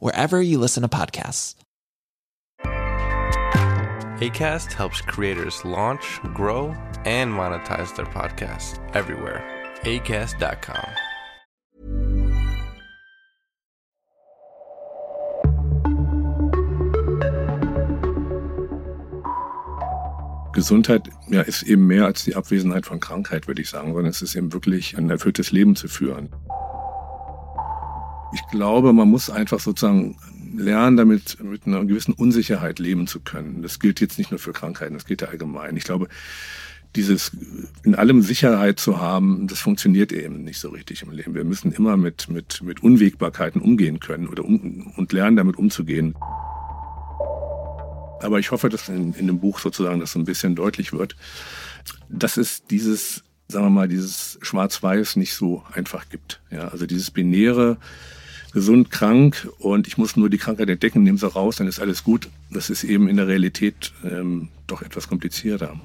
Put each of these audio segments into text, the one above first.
wherever you listen to podcasts. ACAST helps creators launch, grow, and monetize their podcasts everywhere. ACAST.com. Gesundheit ja, ist eben mehr als die Abwesenheit von Krankheit, würde ich sagen, sondern es ist eben wirklich ein erfülltes Leben zu führen. Ich glaube, man muss einfach sozusagen lernen, damit mit einer gewissen Unsicherheit leben zu können. Das gilt jetzt nicht nur für Krankheiten, das gilt ja allgemein. Ich glaube, dieses in allem Sicherheit zu haben, das funktioniert eben nicht so richtig im Leben. Wir müssen immer mit, mit, mit Unwägbarkeiten umgehen können oder um, und lernen, damit umzugehen. Aber ich hoffe, dass in, in dem Buch sozusagen das so ein bisschen deutlich wird, dass es dieses, sagen wir mal, dieses Schwarz-Weiß nicht so einfach gibt. Ja, also dieses binäre, gesund, krank und ich muss nur die Krankheit entdecken, nehme sie raus, dann ist alles gut. Das ist eben in der Realität ähm, doch etwas komplizierter.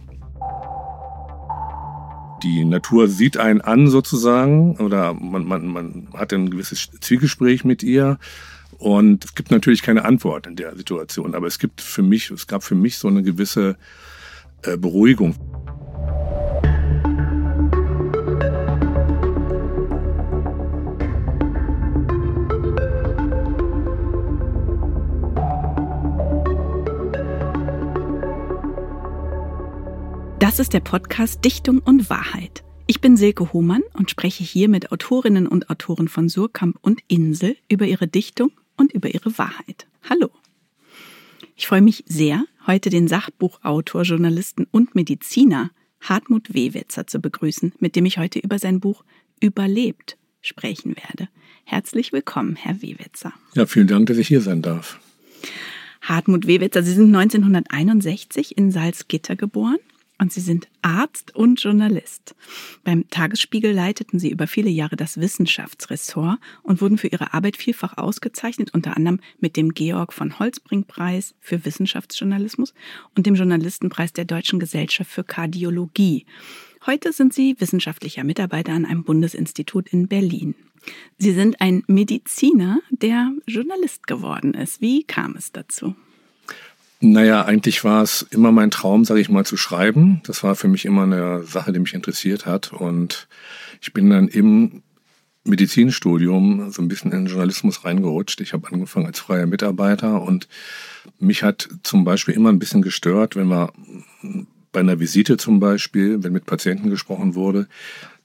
Die Natur sieht einen an sozusagen oder man, man, man hat ein gewisses Zwiegespräch mit ihr und es gibt natürlich keine Antwort in der Situation, aber es gibt für mich, es gab für mich so eine gewisse äh, Beruhigung. Das ist der Podcast Dichtung und Wahrheit. Ich bin Silke Hohmann und spreche hier mit Autorinnen und Autoren von Surkamp und Insel über ihre Dichtung und über ihre Wahrheit. Hallo. Ich freue mich sehr, heute den Sachbuchautor, Journalisten und Mediziner Hartmut Wewetzer zu begrüßen, mit dem ich heute über sein Buch Überlebt sprechen werde. Herzlich willkommen, Herr Wewetzer. Ja, vielen Dank, dass ich hier sein darf. Hartmut Wewetzer, Sie sind 1961 in Salzgitter geboren und Sie sind Arzt und Journalist. Beim Tagesspiegel leiteten Sie über viele Jahre das Wissenschaftsressort und wurden für Ihre Arbeit vielfach ausgezeichnet, unter anderem mit dem Georg von Holzbring Preis für Wissenschaftsjournalismus und dem Journalistenpreis der Deutschen Gesellschaft für Kardiologie. Heute sind Sie wissenschaftlicher Mitarbeiter an einem Bundesinstitut in Berlin. Sie sind ein Mediziner, der Journalist geworden ist. Wie kam es dazu? Naja, eigentlich war es immer mein Traum, sage ich mal, zu schreiben. Das war für mich immer eine Sache, die mich interessiert hat. Und ich bin dann im Medizinstudium so ein bisschen in den Journalismus reingerutscht. Ich habe angefangen als freier Mitarbeiter und mich hat zum Beispiel immer ein bisschen gestört, wenn wir bei einer Visite zum Beispiel, wenn mit Patienten gesprochen wurde,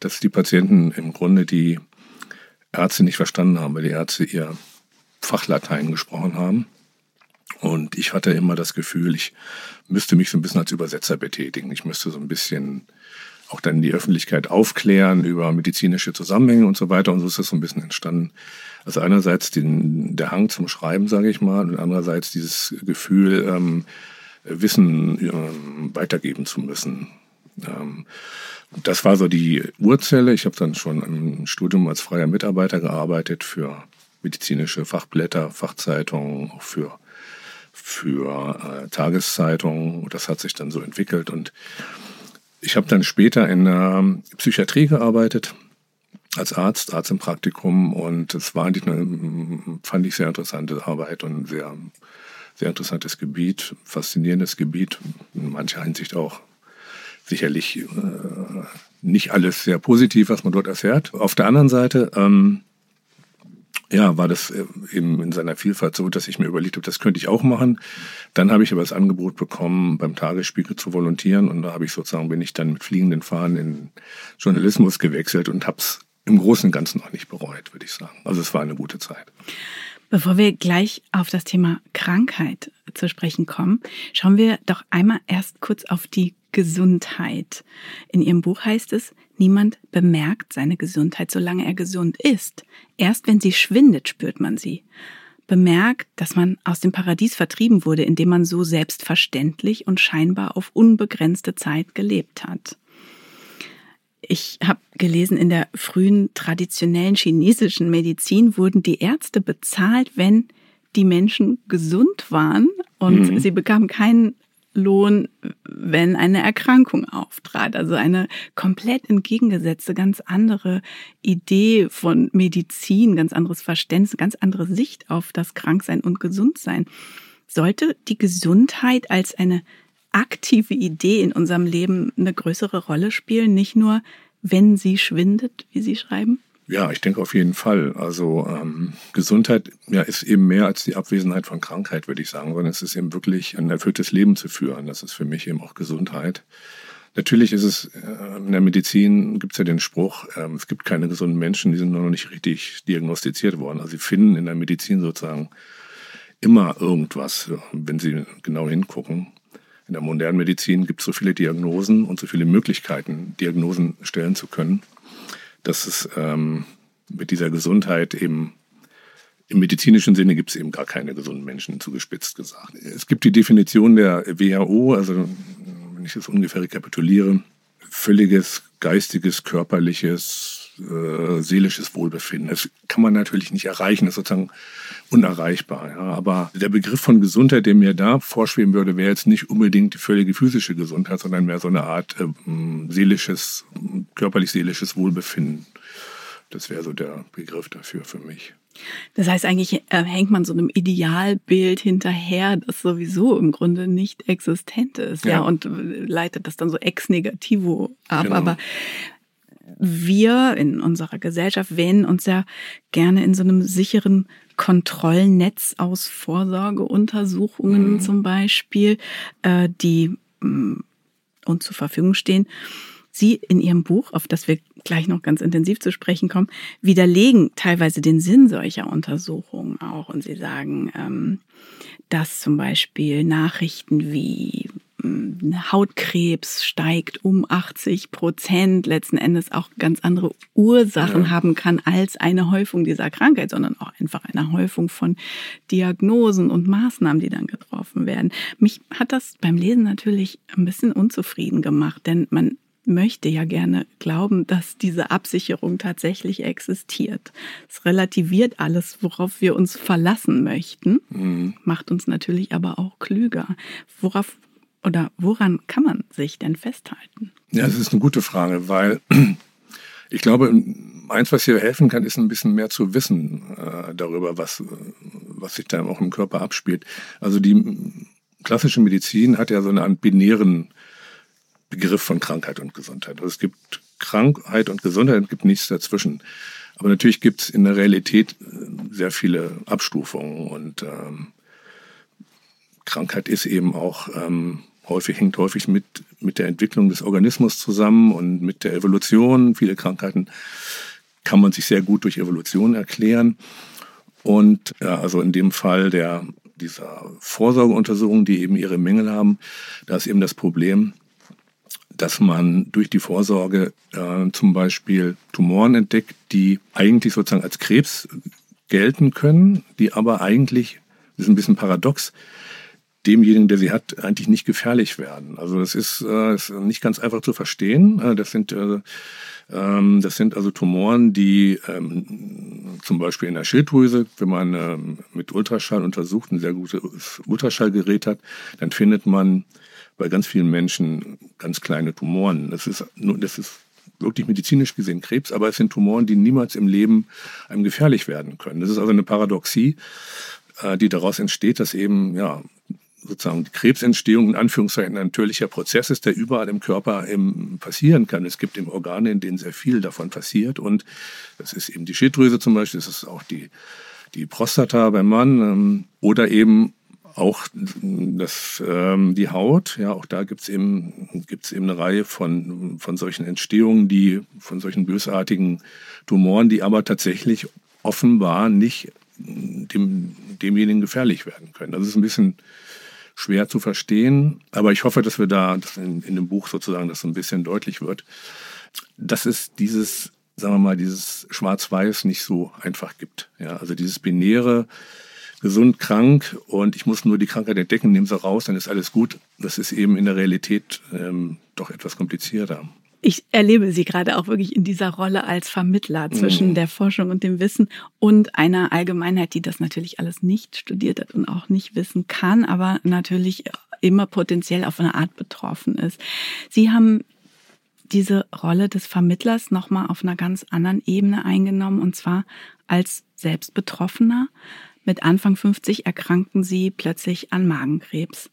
dass die Patienten im Grunde die Ärzte nicht verstanden haben, weil die Ärzte ihr Fachlatein gesprochen haben. Und ich hatte immer das Gefühl, ich müsste mich so ein bisschen als Übersetzer betätigen. Ich müsste so ein bisschen auch dann die Öffentlichkeit aufklären über medizinische Zusammenhänge und so weiter. Und so ist das so ein bisschen entstanden. Also einerseits den, der Hang zum Schreiben, sage ich mal, und andererseits dieses Gefühl, ähm, Wissen ähm, weitergeben zu müssen. Ähm, das war so die Urzelle. Ich habe dann schon im Studium als freier Mitarbeiter gearbeitet für medizinische Fachblätter, Fachzeitungen, auch für für äh, Tageszeitungen. Das hat sich dann so entwickelt. Und ich habe dann später in der Psychiatrie gearbeitet als Arzt, Arzt im Praktikum. Und es war eigentlich eine, fand ich, sehr interessante Arbeit und sehr, sehr interessantes Gebiet, faszinierendes Gebiet, in mancher Hinsicht auch sicherlich äh, nicht alles sehr positiv, was man dort erfährt. Auf der anderen Seite ähm, ja, war das äh, eben in seiner Vielfalt so, dass ich mir überlegt habe, das könnte ich auch machen. Dann habe ich aber das Angebot bekommen, beim Tagesspiegel zu volontieren und da habe ich sozusagen, bin ich dann mit fliegenden Fahnen in Journalismus gewechselt und habe es im Großen und Ganzen auch nicht bereut, würde ich sagen. Also es war eine gute Zeit. Bevor wir gleich auf das Thema Krankheit zu sprechen kommen, schauen wir doch einmal erst kurz auf die Gesundheit. In Ihrem Buch heißt es, niemand bemerkt seine Gesundheit, solange er gesund ist. Erst wenn sie schwindet, spürt man sie. Bemerkt, dass man aus dem Paradies vertrieben wurde, indem man so selbstverständlich und scheinbar auf unbegrenzte Zeit gelebt hat. Ich habe gelesen, in der frühen traditionellen chinesischen Medizin wurden die Ärzte bezahlt, wenn die Menschen gesund waren und mhm. sie bekamen keinen Lohn, wenn eine Erkrankung auftrat. Also eine komplett entgegengesetzte, ganz andere Idee von Medizin, ganz anderes Verständnis, ganz andere Sicht auf das Kranksein und Gesundsein. Sollte die Gesundheit als eine aktive Idee in unserem Leben eine größere Rolle spielen, nicht nur wenn sie schwindet, wie Sie schreiben? Ja, ich denke auf jeden Fall. Also ähm, Gesundheit ja, ist eben mehr als die Abwesenheit von Krankheit, würde ich sagen, sondern es ist eben wirklich ein erfülltes Leben zu führen. Das ist für mich eben auch Gesundheit. Natürlich ist es, äh, in der Medizin gibt es ja den Spruch, äh, es gibt keine gesunden Menschen, die sind noch nicht richtig diagnostiziert worden. Also sie finden in der Medizin sozusagen immer irgendwas, wenn sie genau hingucken. In der modernen Medizin gibt es so viele Diagnosen und so viele Möglichkeiten, Diagnosen stellen zu können dass es ähm, mit dieser Gesundheit eben im medizinischen Sinne gibt es eben gar keine gesunden Menschen, zugespitzt gesagt. Es gibt die Definition der WHO, also wenn ich das ungefähr rekapituliere, völliges geistiges, körperliches, äh, seelisches Wohlbefinden. Das kann man natürlich nicht erreichen, das ist sozusagen unerreichbar. Ja. Aber der Begriff von Gesundheit, der mir da vorschweben würde, wäre jetzt nicht unbedingt die völlige physische Gesundheit, sondern mehr so eine Art äh, seelisches, körperlich-seelisches Wohlbefinden. Das wäre so der Begriff dafür für mich. Das heißt, eigentlich äh, hängt man so einem Idealbild hinterher, das sowieso im Grunde nicht existent ist, ja, ja und leitet das dann so ex negativo ab. Genau. Aber wir in unserer Gesellschaft wähnen uns ja gerne in so einem sicheren Kontrollnetz aus Vorsorgeuntersuchungen mhm. zum Beispiel, äh, die mm, uns zur Verfügung stehen. Sie in Ihrem Buch, auf das wir gleich noch ganz intensiv zu sprechen kommen, widerlegen teilweise den Sinn solcher Untersuchungen auch. Und Sie sagen, ähm, dass zum Beispiel Nachrichten wie Hautkrebs steigt um 80 Prozent, letzten Endes auch ganz andere Ursachen ja. haben kann als eine Häufung dieser Krankheit, sondern auch einfach eine Häufung von Diagnosen und Maßnahmen, die dann getroffen werden. Mich hat das beim Lesen natürlich ein bisschen unzufrieden gemacht, denn man möchte ja gerne glauben, dass diese Absicherung tatsächlich existiert. Es relativiert alles, worauf wir uns verlassen möchten, mhm. macht uns natürlich aber auch klüger. Worauf oder woran kann man sich denn festhalten? Ja, das ist eine gute Frage, weil ich glaube, eins, was hier helfen kann, ist ein bisschen mehr zu wissen äh, darüber, was, was sich da auch im Körper abspielt. Also die klassische Medizin hat ja so einen binären Begriff von Krankheit und Gesundheit. Also es gibt Krankheit und Gesundheit, es gibt nichts dazwischen. Aber natürlich gibt es in der Realität äh, sehr viele Abstufungen und ähm, Krankheit ist eben auch ähm, häufig hängt häufig mit, mit der Entwicklung des Organismus zusammen und mit der Evolution. Viele Krankheiten kann man sich sehr gut durch Evolution erklären. Und ja, also in dem Fall der, dieser Vorsorgeuntersuchungen, die eben ihre Mängel haben, da ist eben das Problem, dass man durch die Vorsorge äh, zum Beispiel Tumoren entdeckt, die eigentlich sozusagen als Krebs gelten können, die aber eigentlich, das ist ein bisschen paradox, demjenigen, der sie hat, eigentlich nicht gefährlich werden. Also das ist, äh, ist nicht ganz einfach zu verstehen. Äh, das sind äh, ähm, das sind also Tumoren, die ähm, zum Beispiel in der Schilddrüse, wenn man ähm, mit Ultraschall untersucht, ein sehr gutes Ultraschallgerät hat, dann findet man bei ganz vielen Menschen ganz kleine Tumoren. Das ist, das ist wirklich medizinisch gesehen Krebs, aber es sind Tumoren, die niemals im Leben einem gefährlich werden können. Das ist also eine Paradoxie, äh, die daraus entsteht, dass eben ja sozusagen die Krebsentstehung in Anführungszeichen ein natürlicher Prozess ist, der überall im Körper eben passieren kann. Es gibt eben Organe, in denen sehr viel davon passiert und das ist eben die Schilddrüse zum Beispiel, das ist auch die, die Prostata beim Mann ähm, oder eben auch das, ähm, die Haut, ja, auch da gibt's eben, gibt's eben eine Reihe von, von solchen Entstehungen, die, von solchen bösartigen Tumoren, die aber tatsächlich offenbar nicht dem, demjenigen gefährlich werden können. Das ist ein bisschen schwer zu verstehen, aber ich hoffe, dass wir da dass in, in dem Buch sozusagen das so ein bisschen deutlich wird, dass es dieses, sagen wir mal, dieses Schwarz-Weiß nicht so einfach gibt. Ja, also dieses binäre, gesund, krank und ich muss nur die Krankheit entdecken, nehme sie raus, dann ist alles gut. Das ist eben in der Realität ähm, doch etwas komplizierter ich erlebe sie gerade auch wirklich in dieser Rolle als Vermittler zwischen mhm. der Forschung und dem Wissen und einer Allgemeinheit, die das natürlich alles nicht studiert hat und auch nicht wissen kann, aber natürlich immer potenziell auf eine Art betroffen ist. Sie haben diese Rolle des Vermittlers nochmal auf einer ganz anderen Ebene eingenommen und zwar als Selbstbetroffener. Mit Anfang 50 erkrankten sie plötzlich an Magenkrebs.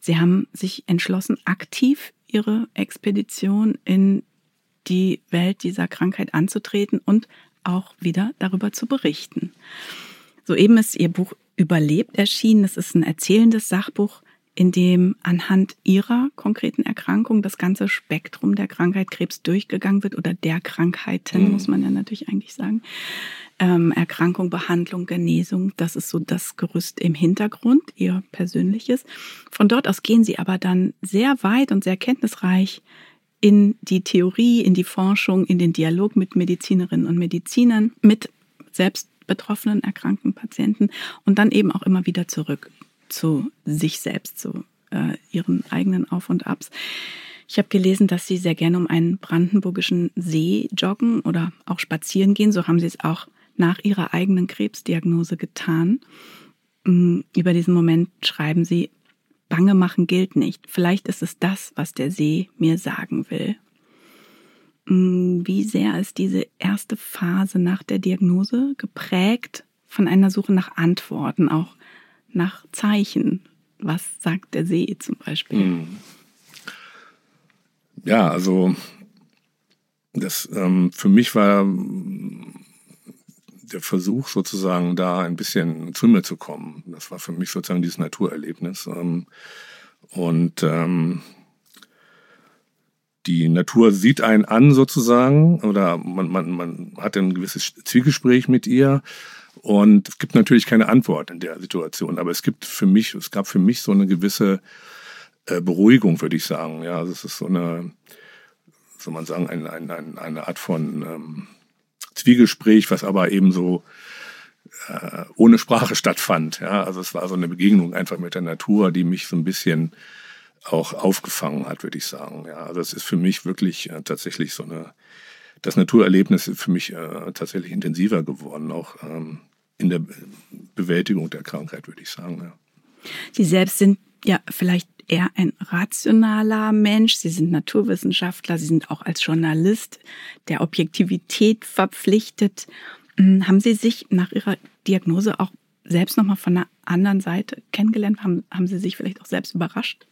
Sie haben sich entschlossen, aktiv ihre Expedition in die Welt dieser Krankheit anzutreten und auch wieder darüber zu berichten. Soeben ist ihr Buch Überlebt erschienen. Es ist ein erzählendes Sachbuch, in dem anhand ihrer konkreten Erkrankung das ganze Spektrum der Krankheit Krebs durchgegangen wird oder der Krankheiten, mhm. muss man ja natürlich eigentlich sagen. Ähm, Erkrankung, Behandlung, Genesung, das ist so das Gerüst im Hintergrund, ihr persönliches. Von dort aus gehen sie aber dann sehr weit und sehr kenntnisreich in die Theorie, in die Forschung, in den Dialog mit Medizinerinnen und Medizinern, mit selbst betroffenen, erkrankten Patienten und dann eben auch immer wieder zurück zu sich selbst, zu äh, ihren eigenen Auf und Abs. Ich habe gelesen, dass Sie sehr gerne um einen brandenburgischen See joggen oder auch spazieren gehen. So haben Sie es auch nach Ihrer eigenen Krebsdiagnose getan. Mm, über diesen Moment schreiben Sie, Bange machen gilt nicht. Vielleicht ist es das, was der See mir sagen will. Mm, wie sehr ist diese erste Phase nach der Diagnose geprägt von einer Suche nach Antworten, auch nach Zeichen. Was sagt der See zum Beispiel? Hm. Ja, also das ähm, für mich war der Versuch sozusagen da ein bisschen zu mir zu kommen. Das war für mich sozusagen dieses Naturerlebnis. Ähm, und ähm, die Natur sieht einen an sozusagen oder man, man, man hat ein gewisses Zwiegespräch mit ihr und es gibt natürlich keine Antwort in der Situation, aber es gibt für mich, es gab für mich so eine gewisse äh, Beruhigung, würde ich sagen. Ja, also es ist so eine, soll man sagen, eine, eine, eine Art von ähm, Zwiegespräch, was aber eben so äh, ohne Sprache stattfand. Ja, also es war so eine Begegnung einfach mit der Natur, die mich so ein bisschen auch aufgefangen hat, würde ich sagen. Ja, also es ist für mich wirklich äh, tatsächlich so eine, das Naturerlebnis ist für mich äh, tatsächlich intensiver geworden, auch ähm, in der Bewältigung der Krankheit, würde ich sagen. Ja. Sie selbst sind ja vielleicht eher ein rationaler Mensch. Sie sind Naturwissenschaftler. Sie sind auch als Journalist der Objektivität verpflichtet. Hm, haben Sie sich nach Ihrer Diagnose auch selbst nochmal von einer anderen Seite kennengelernt? Haben, haben Sie sich vielleicht auch selbst überrascht?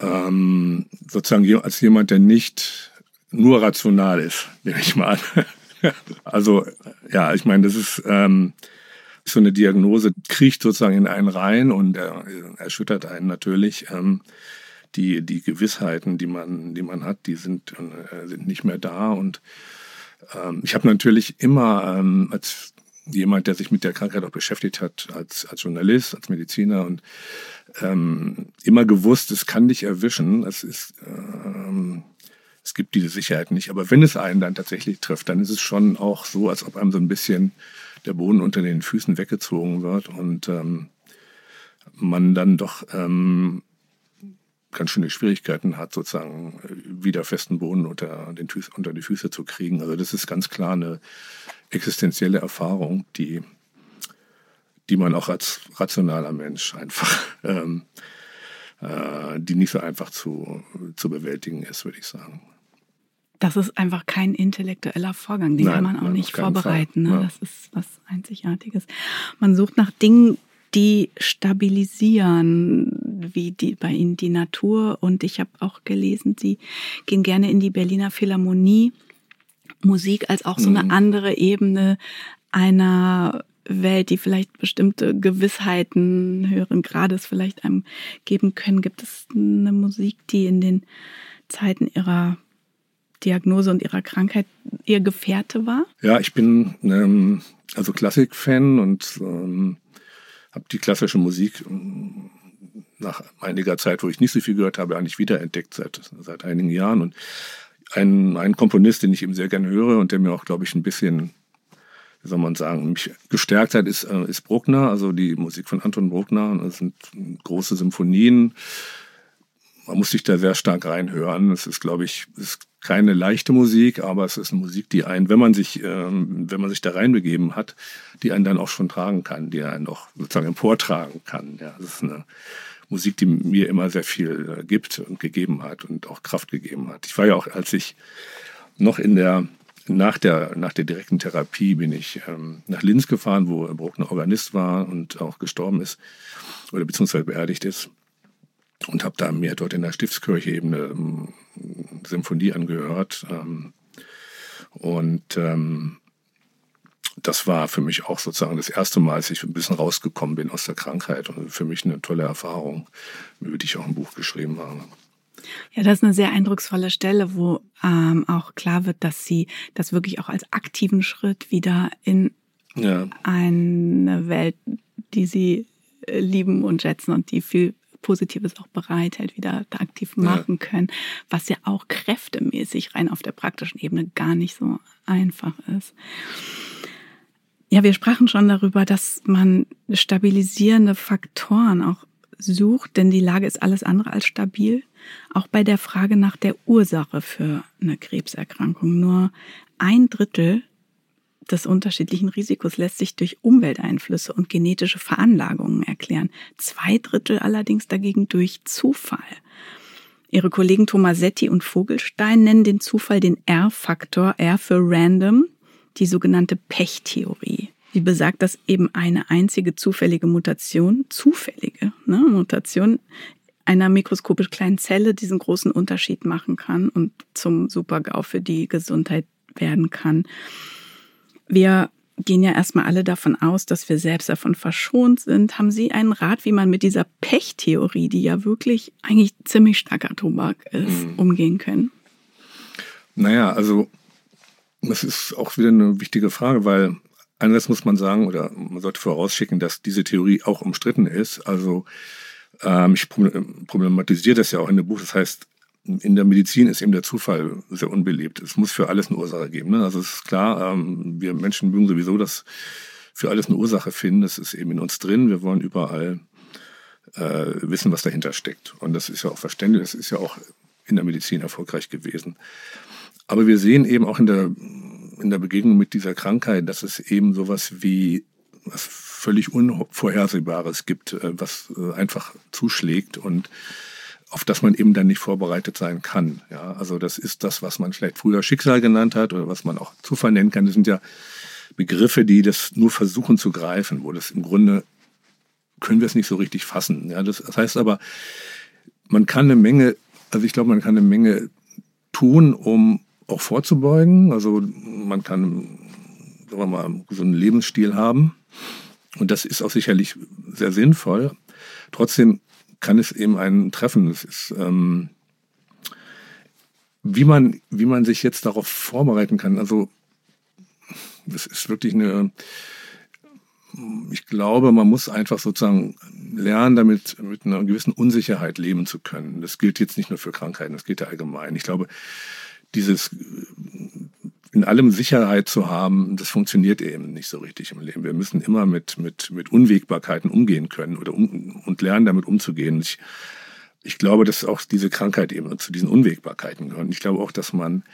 Ähm, sozusagen als jemand, der nicht nur rational ist, nehme ich mal an. also ja, ich meine, das ist ähm, so eine Diagnose kriecht sozusagen in einen rein und er, erschüttert einen natürlich. Ähm, die, die Gewissheiten, die man, die man hat, die sind, äh, sind nicht mehr da. Und ähm, ich habe natürlich immer ähm, als jemand, der sich mit der Krankheit auch beschäftigt hat, als, als Journalist, als Mediziner und ähm, immer gewusst, es kann dich erwischen. Es ist, ähm, es gibt diese Sicherheit nicht. Aber wenn es einen dann tatsächlich trifft, dann ist es schon auch so, als ob einem so ein bisschen der Boden unter den Füßen weggezogen wird und ähm, man dann doch ähm, ganz schöne Schwierigkeiten hat, sozusagen äh, wieder festen Boden unter, den, unter die Füße zu kriegen. Also das ist ganz klar eine existenzielle Erfahrung, die, die man auch als rationaler Mensch einfach, ähm, äh, die nicht so einfach zu, zu bewältigen ist, würde ich sagen. Das ist einfach kein intellektueller Vorgang, den nein, kann man auch nicht vorbereiten. Ne? Ja. Das ist was Einzigartiges. Man sucht nach Dingen, die stabilisieren, wie die, bei Ihnen die Natur. Und ich habe auch gelesen, Sie gehen gerne in die Berliner Philharmonie. Musik als auch so eine mhm. andere Ebene einer Welt, die vielleicht bestimmte Gewissheiten höheren Grades vielleicht einem geben können. Gibt es eine Musik, die in den Zeiten ihrer Diagnose und ihrer Krankheit ihr Gefährte war? Ja, ich bin ähm, also Klassikfan und ähm, habe die klassische Musik ähm, nach einiger Zeit, wo ich nicht so viel gehört habe, eigentlich wiederentdeckt seit, seit einigen Jahren. Und ein, ein Komponist, den ich eben sehr gerne höre und der mir auch, glaube ich, ein bisschen, wie soll man sagen, mich gestärkt hat, ist, äh, ist Bruckner, also die Musik von Anton Bruckner. Das sind große Symphonien. Man muss sich da sehr stark reinhören. Es ist, glaube ich, ist keine leichte Musik, aber es ist eine Musik, die einen, wenn man sich, ähm, wenn man sich da reinbegeben hat, die einen dann auch schon tragen kann, die einen auch sozusagen emportragen kann. Ja, das ist eine Musik, die mir immer sehr viel äh, gibt und gegeben hat und auch Kraft gegeben hat. Ich war ja auch, als ich noch in der nach der, nach der direkten Therapie bin ich ähm, nach Linz gefahren, wo Bruckner Organist war und auch gestorben ist oder beziehungsweise beerdigt ist. Und habe da mir dort in der Stiftskirche eben eine ähm, Symphonie angehört. Ähm, und ähm, das war für mich auch sozusagen das erste Mal, als ich ein bisschen rausgekommen bin aus der Krankheit und für mich eine tolle Erfahrung, über die ich auch ein Buch geschrieben habe. Ja, das ist eine sehr eindrucksvolle Stelle, wo ähm, auch klar wird, dass sie das wirklich auch als aktiven Schritt wieder in ja. eine Welt, die sie äh, lieben und schätzen und die viel Positives auch bereithält, wieder da aktiv machen ja. können, was ja auch kräftemäßig rein auf der praktischen Ebene gar nicht so einfach ist. Ja, wir sprachen schon darüber, dass man stabilisierende Faktoren auch sucht, denn die Lage ist alles andere als stabil. Auch bei der Frage nach der Ursache für eine Krebserkrankung. Nur ein Drittel des unterschiedlichen Risikos lässt sich durch Umwelteinflüsse und genetische Veranlagungen erklären. Zwei Drittel allerdings dagegen durch Zufall. Ihre Kollegen Tomasetti und Vogelstein nennen den Zufall den R-Faktor, R für Random, die sogenannte Pechtheorie. Die besagt, dass eben eine einzige zufällige Mutation, zufällige ne, Mutation einer mikroskopisch kleinen Zelle diesen großen Unterschied machen kann und zum Supergau für die Gesundheit werden kann. Wir gehen ja erstmal alle davon aus, dass wir selbst davon verschont sind. Haben Sie einen Rat, wie man mit dieser Pechtheorie, die ja wirklich eigentlich ziemlich starker Tobak ist, mhm. umgehen können? Naja, also das ist auch wieder eine wichtige Frage, weil einerseits muss man sagen, oder man sollte vorausschicken, dass diese Theorie auch umstritten ist. Also ähm, ich problematisiere das ja auch in dem Buch. Das heißt, in der Medizin ist eben der Zufall sehr unbeliebt. Es muss für alles eine Ursache geben. Ne? Also es ist klar, ähm, wir Menschen mögen sowieso das für alles eine Ursache finden. Das ist eben in uns drin. Wir wollen überall äh, wissen, was dahinter steckt. Und das ist ja auch verständlich. Das ist ja auch in der Medizin erfolgreich gewesen. Aber wir sehen eben auch in der, in der Begegnung mit dieser Krankheit, dass es eben sowas wie was völlig Unvorhersehbares gibt, äh, was äh, einfach zuschlägt und auf das man eben dann nicht vorbereitet sein kann. Ja, also das ist das, was man vielleicht früher Schicksal genannt hat oder was man auch Zufall nennen kann. Das sind ja Begriffe, die das nur versuchen zu greifen, wo das im Grunde können wir es nicht so richtig fassen. Ja, das, heißt aber, man kann eine Menge, also ich glaube, man kann eine Menge tun, um auch vorzubeugen. Also man kann, sagen wir mal, einen Lebensstil haben. Und das ist auch sicherlich sehr sinnvoll. Trotzdem kann es eben einen treffen. Es ist, ähm, wie man, wie man sich jetzt darauf vorbereiten kann. Also, das ist wirklich eine, ich glaube, man muss einfach sozusagen lernen, damit mit einer gewissen Unsicherheit leben zu können. Das gilt jetzt nicht nur für Krankheiten, das gilt ja allgemein. Ich glaube, dieses in allem Sicherheit zu haben, das funktioniert eben nicht so richtig im Leben. Wir müssen immer mit, mit, mit Unwägbarkeiten umgehen können oder um, und lernen, damit umzugehen. Ich, ich glaube, dass auch diese Krankheit eben zu diesen Unwägbarkeiten gehört. Ich glaube auch, dass man,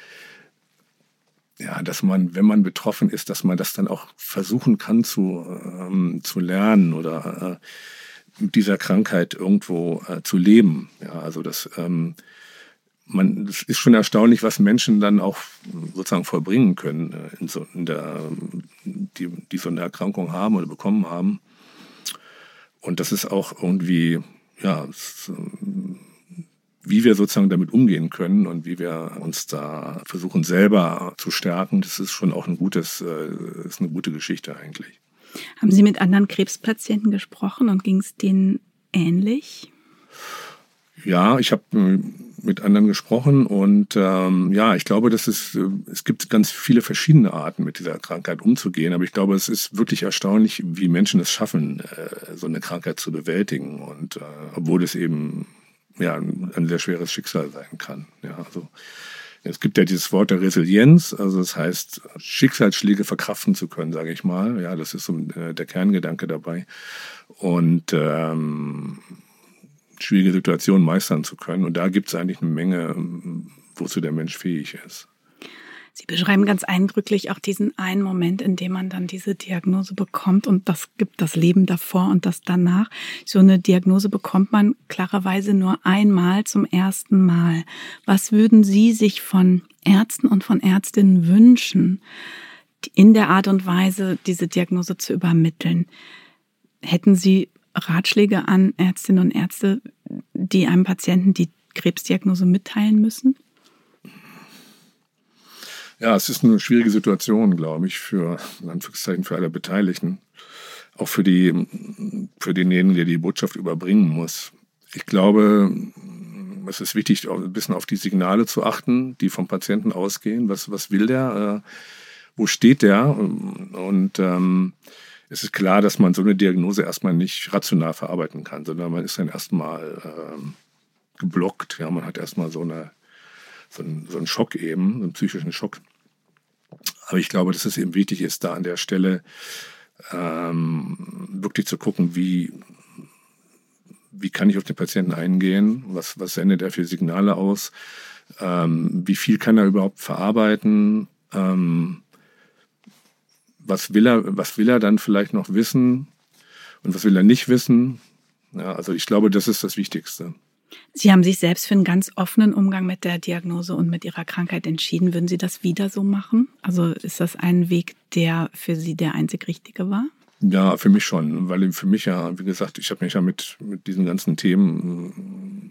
ja, dass man, wenn man betroffen ist, dass man das dann auch versuchen kann zu, ähm, zu lernen oder äh, mit dieser Krankheit irgendwo äh, zu leben. Ja, also das, ähm, man, es ist schon erstaunlich, was Menschen dann auch sozusagen vollbringen können, äh, in so, in der, die, die so eine Erkrankung haben oder bekommen haben. Und das ist auch irgendwie, ja, wie wir sozusagen damit umgehen können und wie wir uns da versuchen selber zu stärken, das ist schon auch ein gutes, äh, ist eine gute Geschichte eigentlich. Haben Sie mit anderen Krebspatienten gesprochen und ging es denen ähnlich? Ja, ich habe äh, mit anderen gesprochen und ähm, ja, ich glaube, dass es, äh, es gibt ganz viele verschiedene Arten, mit dieser Krankheit umzugehen, aber ich glaube, es ist wirklich erstaunlich, wie Menschen es schaffen, äh, so eine Krankheit zu bewältigen und äh, obwohl es eben ja ein sehr schweres Schicksal sein kann. Ja, also es gibt ja dieses Wort der Resilienz, also das heißt, Schicksalsschläge verkraften zu können, sage ich mal. Ja, das ist so äh, der Kerngedanke dabei. Und ähm, schwierige Situationen meistern zu können. Und da gibt es eigentlich eine Menge, wozu der Mensch fähig ist. Sie beschreiben ganz eindrücklich auch diesen einen Moment, in dem man dann diese Diagnose bekommt und das gibt das Leben davor und das danach. So eine Diagnose bekommt man klarerweise nur einmal zum ersten Mal. Was würden Sie sich von Ärzten und von Ärztinnen wünschen, in der Art und Weise diese Diagnose zu übermitteln? Hätten Sie Ratschläge an Ärztinnen und Ärzte, die einem Patienten die Krebsdiagnose mitteilen müssen? Ja, es ist eine schwierige Situation, glaube ich, für, in Anführungszeichen, für alle Beteiligten. Auch für, die, für denjenigen, der die Botschaft überbringen muss. Ich glaube, es ist wichtig, ein bisschen auf die Signale zu achten, die vom Patienten ausgehen. Was, was will der? Äh, wo steht der? Und ähm, es ist klar, dass man so eine Diagnose erstmal nicht rational verarbeiten kann, sondern man ist dann erstmal ähm, geblockt. Ja, man hat erstmal so, eine, so, einen, so einen Schock eben, so einen psychischen Schock. Aber ich glaube, dass es eben wichtig ist, da an der Stelle ähm, wirklich zu gucken, wie, wie kann ich auf den Patienten eingehen, was, was sendet er für Signale aus, ähm, wie viel kann er überhaupt verarbeiten, ähm, was, will er, was will er dann vielleicht noch wissen und was will er nicht wissen. Ja, also ich glaube, das ist das Wichtigste. Sie haben sich selbst für einen ganz offenen Umgang mit der Diagnose und mit Ihrer Krankheit entschieden. Würden Sie das wieder so machen? Also ist das ein Weg, der für Sie der einzig richtige war? Ja, für mich schon, weil für mich ja, wie gesagt, ich habe mich ja mit, mit diesen ganzen Themen äh,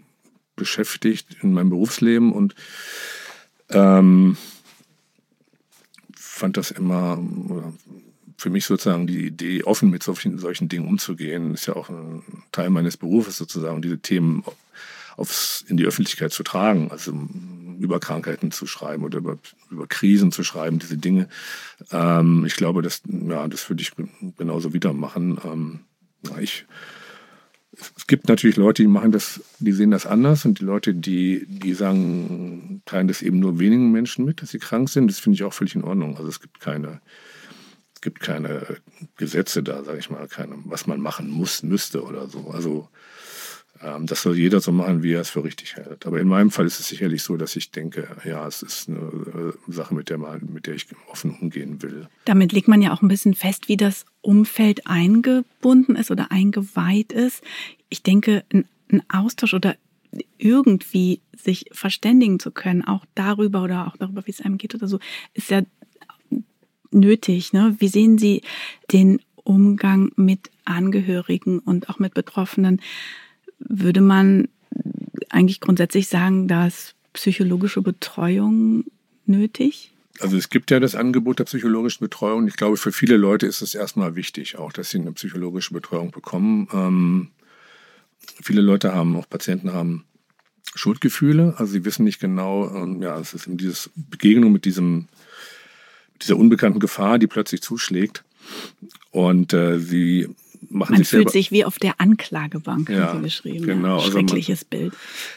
beschäftigt in meinem Berufsleben und ähm, fand das immer, für mich sozusagen die Idee, offen mit solchen, solchen Dingen umzugehen, ist ja auch ein Teil meines Berufes sozusagen, diese Themen aufs, in die Öffentlichkeit zu tragen, also über Krankheiten zu schreiben oder über, über Krisen zu schreiben, diese Dinge. Ähm, ich glaube, das, ja, das würde ich genauso wieder machen. Ähm, ich, es gibt natürlich Leute, die machen das, die sehen das anders und die Leute, die, die sagen, teilen das eben nur wenigen Menschen mit, dass sie krank sind. Das finde ich auch völlig in Ordnung. Also es gibt keine, es gibt keine Gesetze da, sage ich mal, keine, was man machen muss, müsste oder so. Also das soll jeder so machen, wie er es für richtig hält. Aber in meinem Fall ist es sicherlich so, dass ich denke, ja, es ist eine äh, Sache, mit der, man, mit der ich offen umgehen will. Damit legt man ja auch ein bisschen fest, wie das Umfeld eingebunden ist oder eingeweiht ist. Ich denke, ein, ein Austausch oder irgendwie sich verständigen zu können, auch darüber oder auch darüber, wie es einem geht oder so, ist ja nötig. Ne? Wie sehen Sie den Umgang mit Angehörigen und auch mit Betroffenen? Würde man eigentlich grundsätzlich sagen, dass psychologische Betreuung nötig? Also es gibt ja das Angebot der psychologischen Betreuung. Ich glaube, für viele Leute ist es erstmal wichtig, auch dass sie eine psychologische Betreuung bekommen. Ähm, viele Leute haben, auch Patienten haben Schuldgefühle. Also sie wissen nicht genau, ähm, ja, es ist eben diese Begegnung mit diesem, dieser unbekannten Gefahr, die plötzlich zuschlägt. Und äh, sie machen man sich fühlt selber. sich wie auf der Anklagebank, Ja, haben Sie beschrieben. genau. Ja, Also man- schreckliches Bild.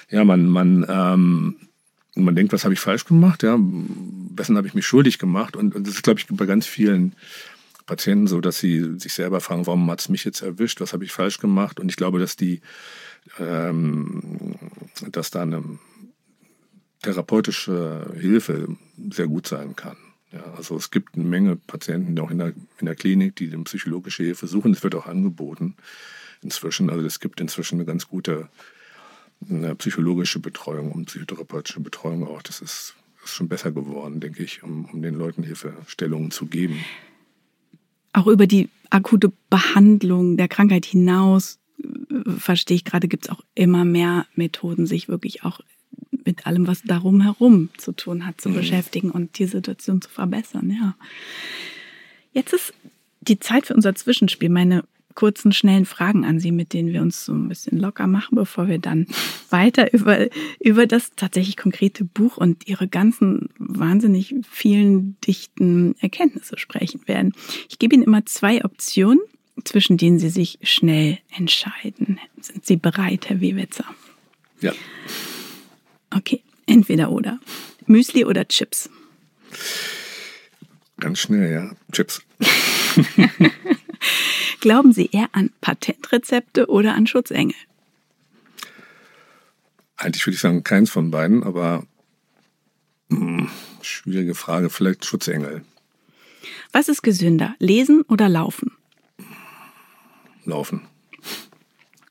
Ja, man, man, ähm, man denkt, was habe ich falsch gemacht? Ja, wessen habe ich mich schuldig gemacht? Und, und das ist, glaube ich, bei ganz vielen Patienten so, dass sie sich selber fragen, warum hat es mich jetzt erwischt? Was habe ich falsch gemacht? Und ich glaube, dass die, ähm, dass da eine therapeutische Hilfe sehr gut sein kann. Ja, also es gibt eine Menge Patienten auch in der, in der Klinik, die eine psychologische Hilfe suchen. Es wird auch angeboten inzwischen. Also es gibt inzwischen eine ganz gute eine psychologische Betreuung und psychotherapeutische Betreuung auch. Das ist, ist schon besser geworden, denke ich, um, um den Leuten Hilfestellungen zu geben. Auch über die akute Behandlung der Krankheit hinaus, äh, verstehe ich gerade, gibt es auch immer mehr Methoden, sich wirklich auch mit allem, was darum herum zu tun hat, zu Mhm. beschäftigen und die Situation zu verbessern, ja. Jetzt ist die Zeit für unser Zwischenspiel. Meine kurzen, schnellen Fragen an Sie, mit denen wir uns so ein bisschen locker machen, bevor wir dann weiter über, über das tatsächlich konkrete Buch und Ihre ganzen wahnsinnig vielen dichten Erkenntnisse sprechen werden. Ich gebe Ihnen immer zwei Optionen, zwischen denen Sie sich schnell entscheiden. Sind Sie bereit, Herr Wewitzer? Ja. Okay, entweder oder. Müsli oder Chips? Ganz schnell, ja. Chips. Glauben Sie eher an Patentrezepte oder an Schutzengel? Eigentlich würde ich sagen, keins von beiden, aber mh, hm, schwierige Frage. Vielleicht Schutzengel. Was ist gesünder, lesen oder laufen? Laufen.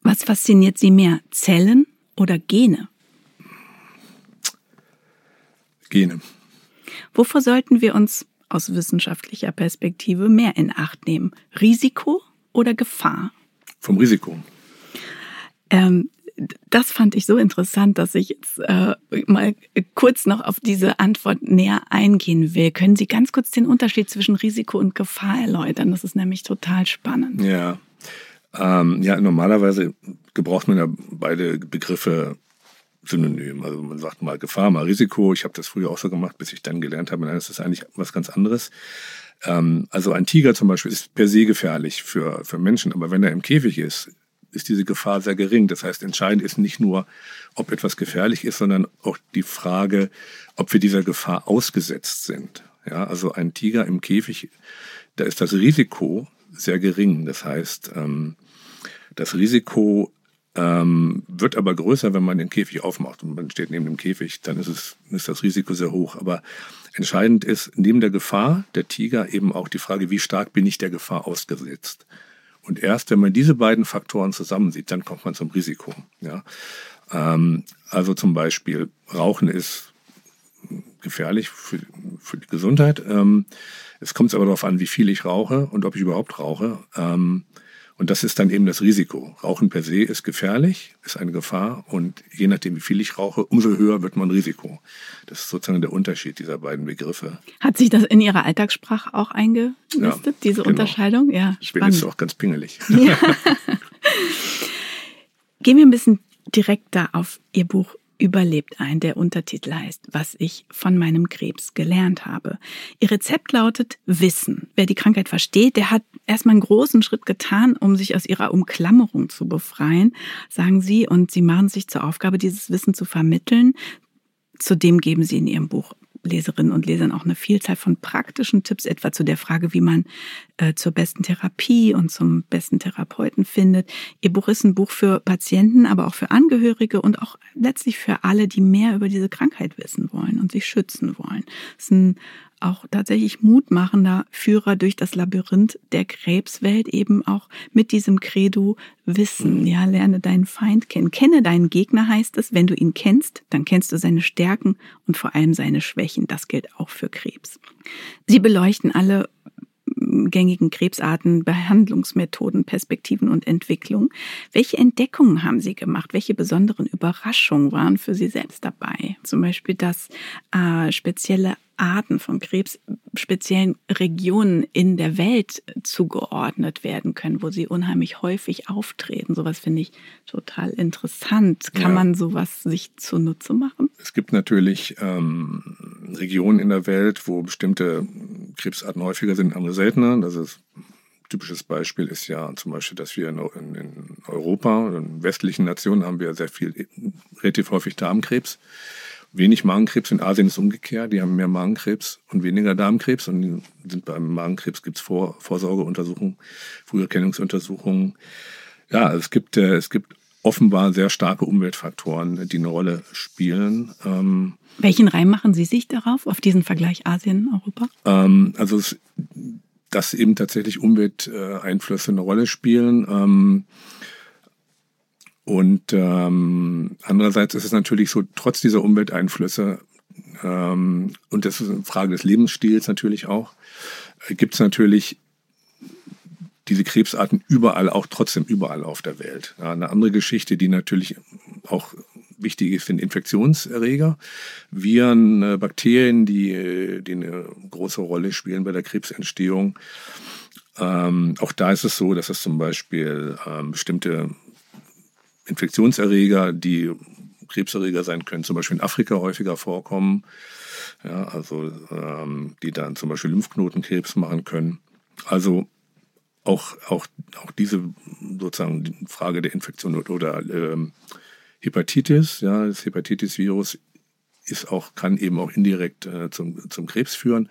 Was fasziniert Sie mehr, Zellen oder Gene? Gene. Wovor sollten wir uns aus wissenschaftlicher Perspektive mehr in Acht nehmen? Risiko oder Gefahr? Vom Risiko. Ähm, das fand ich so interessant, dass ich jetzt äh, mal kurz noch auf diese Antwort näher eingehen will. Können Sie ganz kurz den Unterschied zwischen Risiko und Gefahr erläutern? Das ist nämlich total spannend. Ja. Ähm, ja, normalerweise gebraucht man ja beide Begriffe synonym. Also man sagt mal Gefahr, mal Risiko. Ich habe das früher auch so gemacht, bis ich dann gelernt habe, nein, das ist eigentlich was ganz anderes. Ähm, also ein Tiger zum Beispiel ist per se gefährlich für, für Menschen, aber wenn er im Käfig ist, ist diese Gefahr sehr gering. Das heißt, entscheidend ist nicht nur, ob etwas gefährlich ist, sondern auch die Frage, ob wir dieser Gefahr ausgesetzt sind. Ja, also ein Tiger im Käfig, da ist das Risiko sehr gering. Das heißt, ähm, das Risiko ähm, wird aber größer, wenn man den Käfig aufmacht und man steht neben dem Käfig, dann ist, es, ist das Risiko sehr hoch. Aber entscheidend ist neben der Gefahr der Tiger eben auch die Frage, wie stark bin ich der Gefahr ausgesetzt. Und erst wenn man diese beiden Faktoren zusammensieht, dann kommt man zum Risiko. Ja? Ähm, also zum Beispiel Rauchen ist gefährlich für, für die Gesundheit. Ähm, es kommt aber darauf an, wie viel ich rauche und ob ich überhaupt rauche. Ähm, und das ist dann eben das Risiko. Rauchen per se ist gefährlich, ist eine Gefahr und je nachdem, wie viel ich rauche, umso höher wird mein Risiko. Das ist sozusagen der Unterschied dieser beiden Begriffe. Hat sich das in Ihrer Alltagssprache auch eingelistet, ja, diese genau. Unterscheidung? Ja, ich bin jetzt auch ganz pingelig. Ja. Gehen wir ein bisschen direkter auf Ihr Buch überlebt ein. Der Untertitel heißt, was ich von meinem Krebs gelernt habe. Ihr Rezept lautet Wissen. Wer die Krankheit versteht, der hat erstmal einen großen Schritt getan, um sich aus ihrer Umklammerung zu befreien, sagen Sie. Und Sie machen sich zur Aufgabe, dieses Wissen zu vermitteln. Zudem geben Sie in Ihrem Buch Leserinnen und Lesern auch eine Vielzahl von praktischen Tipps, etwa zu der Frage, wie man äh, zur besten Therapie und zum besten Therapeuten findet. Ihr Buch ist ein Buch für Patienten, aber auch für Angehörige und auch letztlich für alle, die mehr über diese Krankheit wissen wollen und sich schützen wollen. Es ist ein auch tatsächlich mutmachender Führer durch das Labyrinth der Krebswelt, eben auch mit diesem Credo Wissen. Mhm. Ja, lerne deinen Feind kennen. Kenne deinen Gegner heißt es. Wenn du ihn kennst, dann kennst du seine Stärken und vor allem seine Schwächen. Das gilt auch für Krebs. Sie beleuchten alle gängigen Krebsarten, Behandlungsmethoden, Perspektiven und Entwicklung. Welche Entdeckungen haben Sie gemacht? Welche besonderen Überraschungen waren für Sie selbst dabei? Zum Beispiel, dass äh, spezielle Arten von Krebs speziellen Regionen in der Welt zugeordnet werden können, wo sie unheimlich häufig auftreten. Sowas finde ich total interessant. Kann ja. man sowas sich zunutze machen? Es gibt natürlich ähm, Regionen in der Welt, wo bestimmte Krebsarten häufiger sind, andere seltener. Das ist typisches Beispiel ist ja zum Beispiel, dass wir in, Europa, in westlichen Nationen haben wir sehr viel, relativ häufig Darmkrebs wenig Magenkrebs. In Asien ist umgekehrt. Die haben mehr Magenkrebs und weniger Darmkrebs. Und sind beim Magenkrebs gibt es Vor Vorsorgeuntersuchungen, Früherkennungsuntersuchungen. Ja, es gibt, äh, es gibt offenbar sehr starke Umweltfaktoren, die eine Rolle spielen. Ähm, Welchen Reim machen Sie sich darauf, auf diesen Vergleich Asien-Europa? Ähm, also, es, dass eben tatsächlich Umwelteinflüsse eine Rolle spielen. Ähm, und ähm, andererseits ist es natürlich so, trotz dieser Umwelteinflüsse, ähm, und das ist eine Frage des Lebensstils natürlich auch, gibt es natürlich diese Krebsarten überall, auch trotzdem überall auf der Welt. Ja, eine andere Geschichte, die natürlich auch wichtig ist, sind Infektionserreger, Viren, äh, Bakterien, die, die eine große Rolle spielen bei der Krebsentstehung. Ähm, auch da ist es so, dass es zum Beispiel ähm, bestimmte Infektionserreger, die Krebserreger sein können, zum Beispiel in Afrika häufiger vorkommen. Ja, also ähm, die dann zum Beispiel Lymphknotenkrebs machen können. Also auch, auch, auch diese sozusagen die Frage der Infektion oder ähm, Hepatitis, ja, das Hepatitis-Virus ist auch, kann eben auch indirekt äh, zum, zum Krebs führen.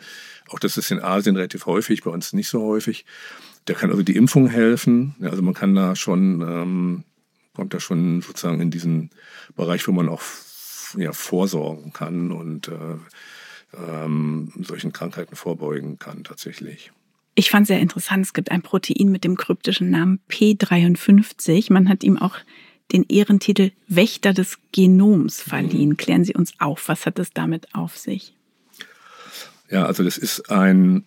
Auch das ist in Asien relativ häufig, bei uns nicht so häufig. Da kann also die Impfung helfen. Ja, also man kann da schon, ähm, kommt da schon sozusagen in diesen Bereich, wo man auch ja, vorsorgen kann und äh, ähm, solchen Krankheiten vorbeugen kann tatsächlich. Ich fand sehr interessant, es gibt ein Protein mit dem kryptischen Namen P53. Man hat ihm auch den Ehrentitel Wächter des Genoms verliehen. Mhm. Klären Sie uns auf, was hat es damit auf sich? Ja, also das ist ein,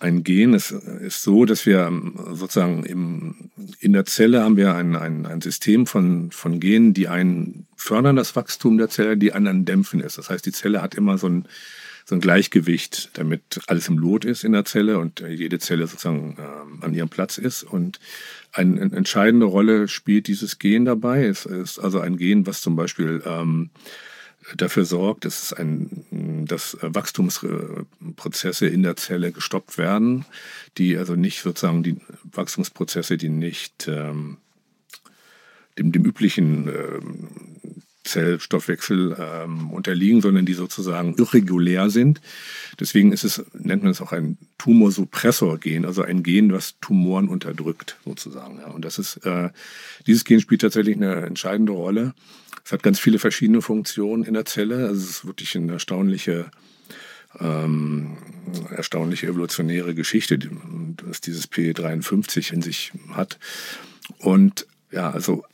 ein Gen. Es ist so, dass wir ähm, sozusagen im, in der Zelle haben wir ein, ein, ein System von, von Genen, die einen fördern das Wachstum der Zelle, die anderen dämpfen es. Das heißt, die Zelle hat immer so ein, so ein Gleichgewicht, damit alles im Lot ist in der Zelle und jede Zelle sozusagen äh, an ihrem Platz ist. Und eine, eine entscheidende Rolle spielt dieses Gen dabei. Es ist also ein Gen, was zum Beispiel ähm, dafür sorgt, dass, ein, dass Wachstumsprozesse in der Zelle gestoppt werden, die also nicht sozusagen die Wachstumsprozesse, die nicht ähm, dem, dem üblichen ähm, Zellstoffwechsel ähm, unterliegen, sondern die sozusagen irregulär sind. Deswegen ist es, nennt man es auch ein Tumorsuppressor-Gen, also ein Gen, was Tumoren unterdrückt, sozusagen. Ja. Und das ist, äh, dieses Gen spielt tatsächlich eine entscheidende Rolle. Es hat ganz viele verschiedene Funktionen in der Zelle. Also es ist wirklich eine erstaunliche, ähm, erstaunliche evolutionäre Geschichte, dass dieses P53 in sich hat. Und ja, also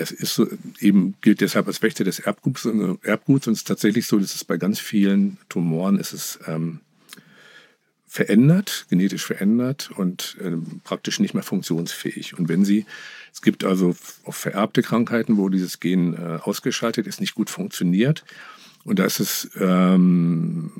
es ist so, eben gilt deshalb als Wächter des Erbguts, Erbguts und es ist tatsächlich so, dass es bei ganz vielen Tumoren ist es ähm, verändert, genetisch verändert und äh, praktisch nicht mehr funktionsfähig. Und wenn sie, es gibt also auch vererbte Krankheiten, wo dieses Gen äh, ausgeschaltet ist, nicht gut funktioniert. Und da ist es ähm,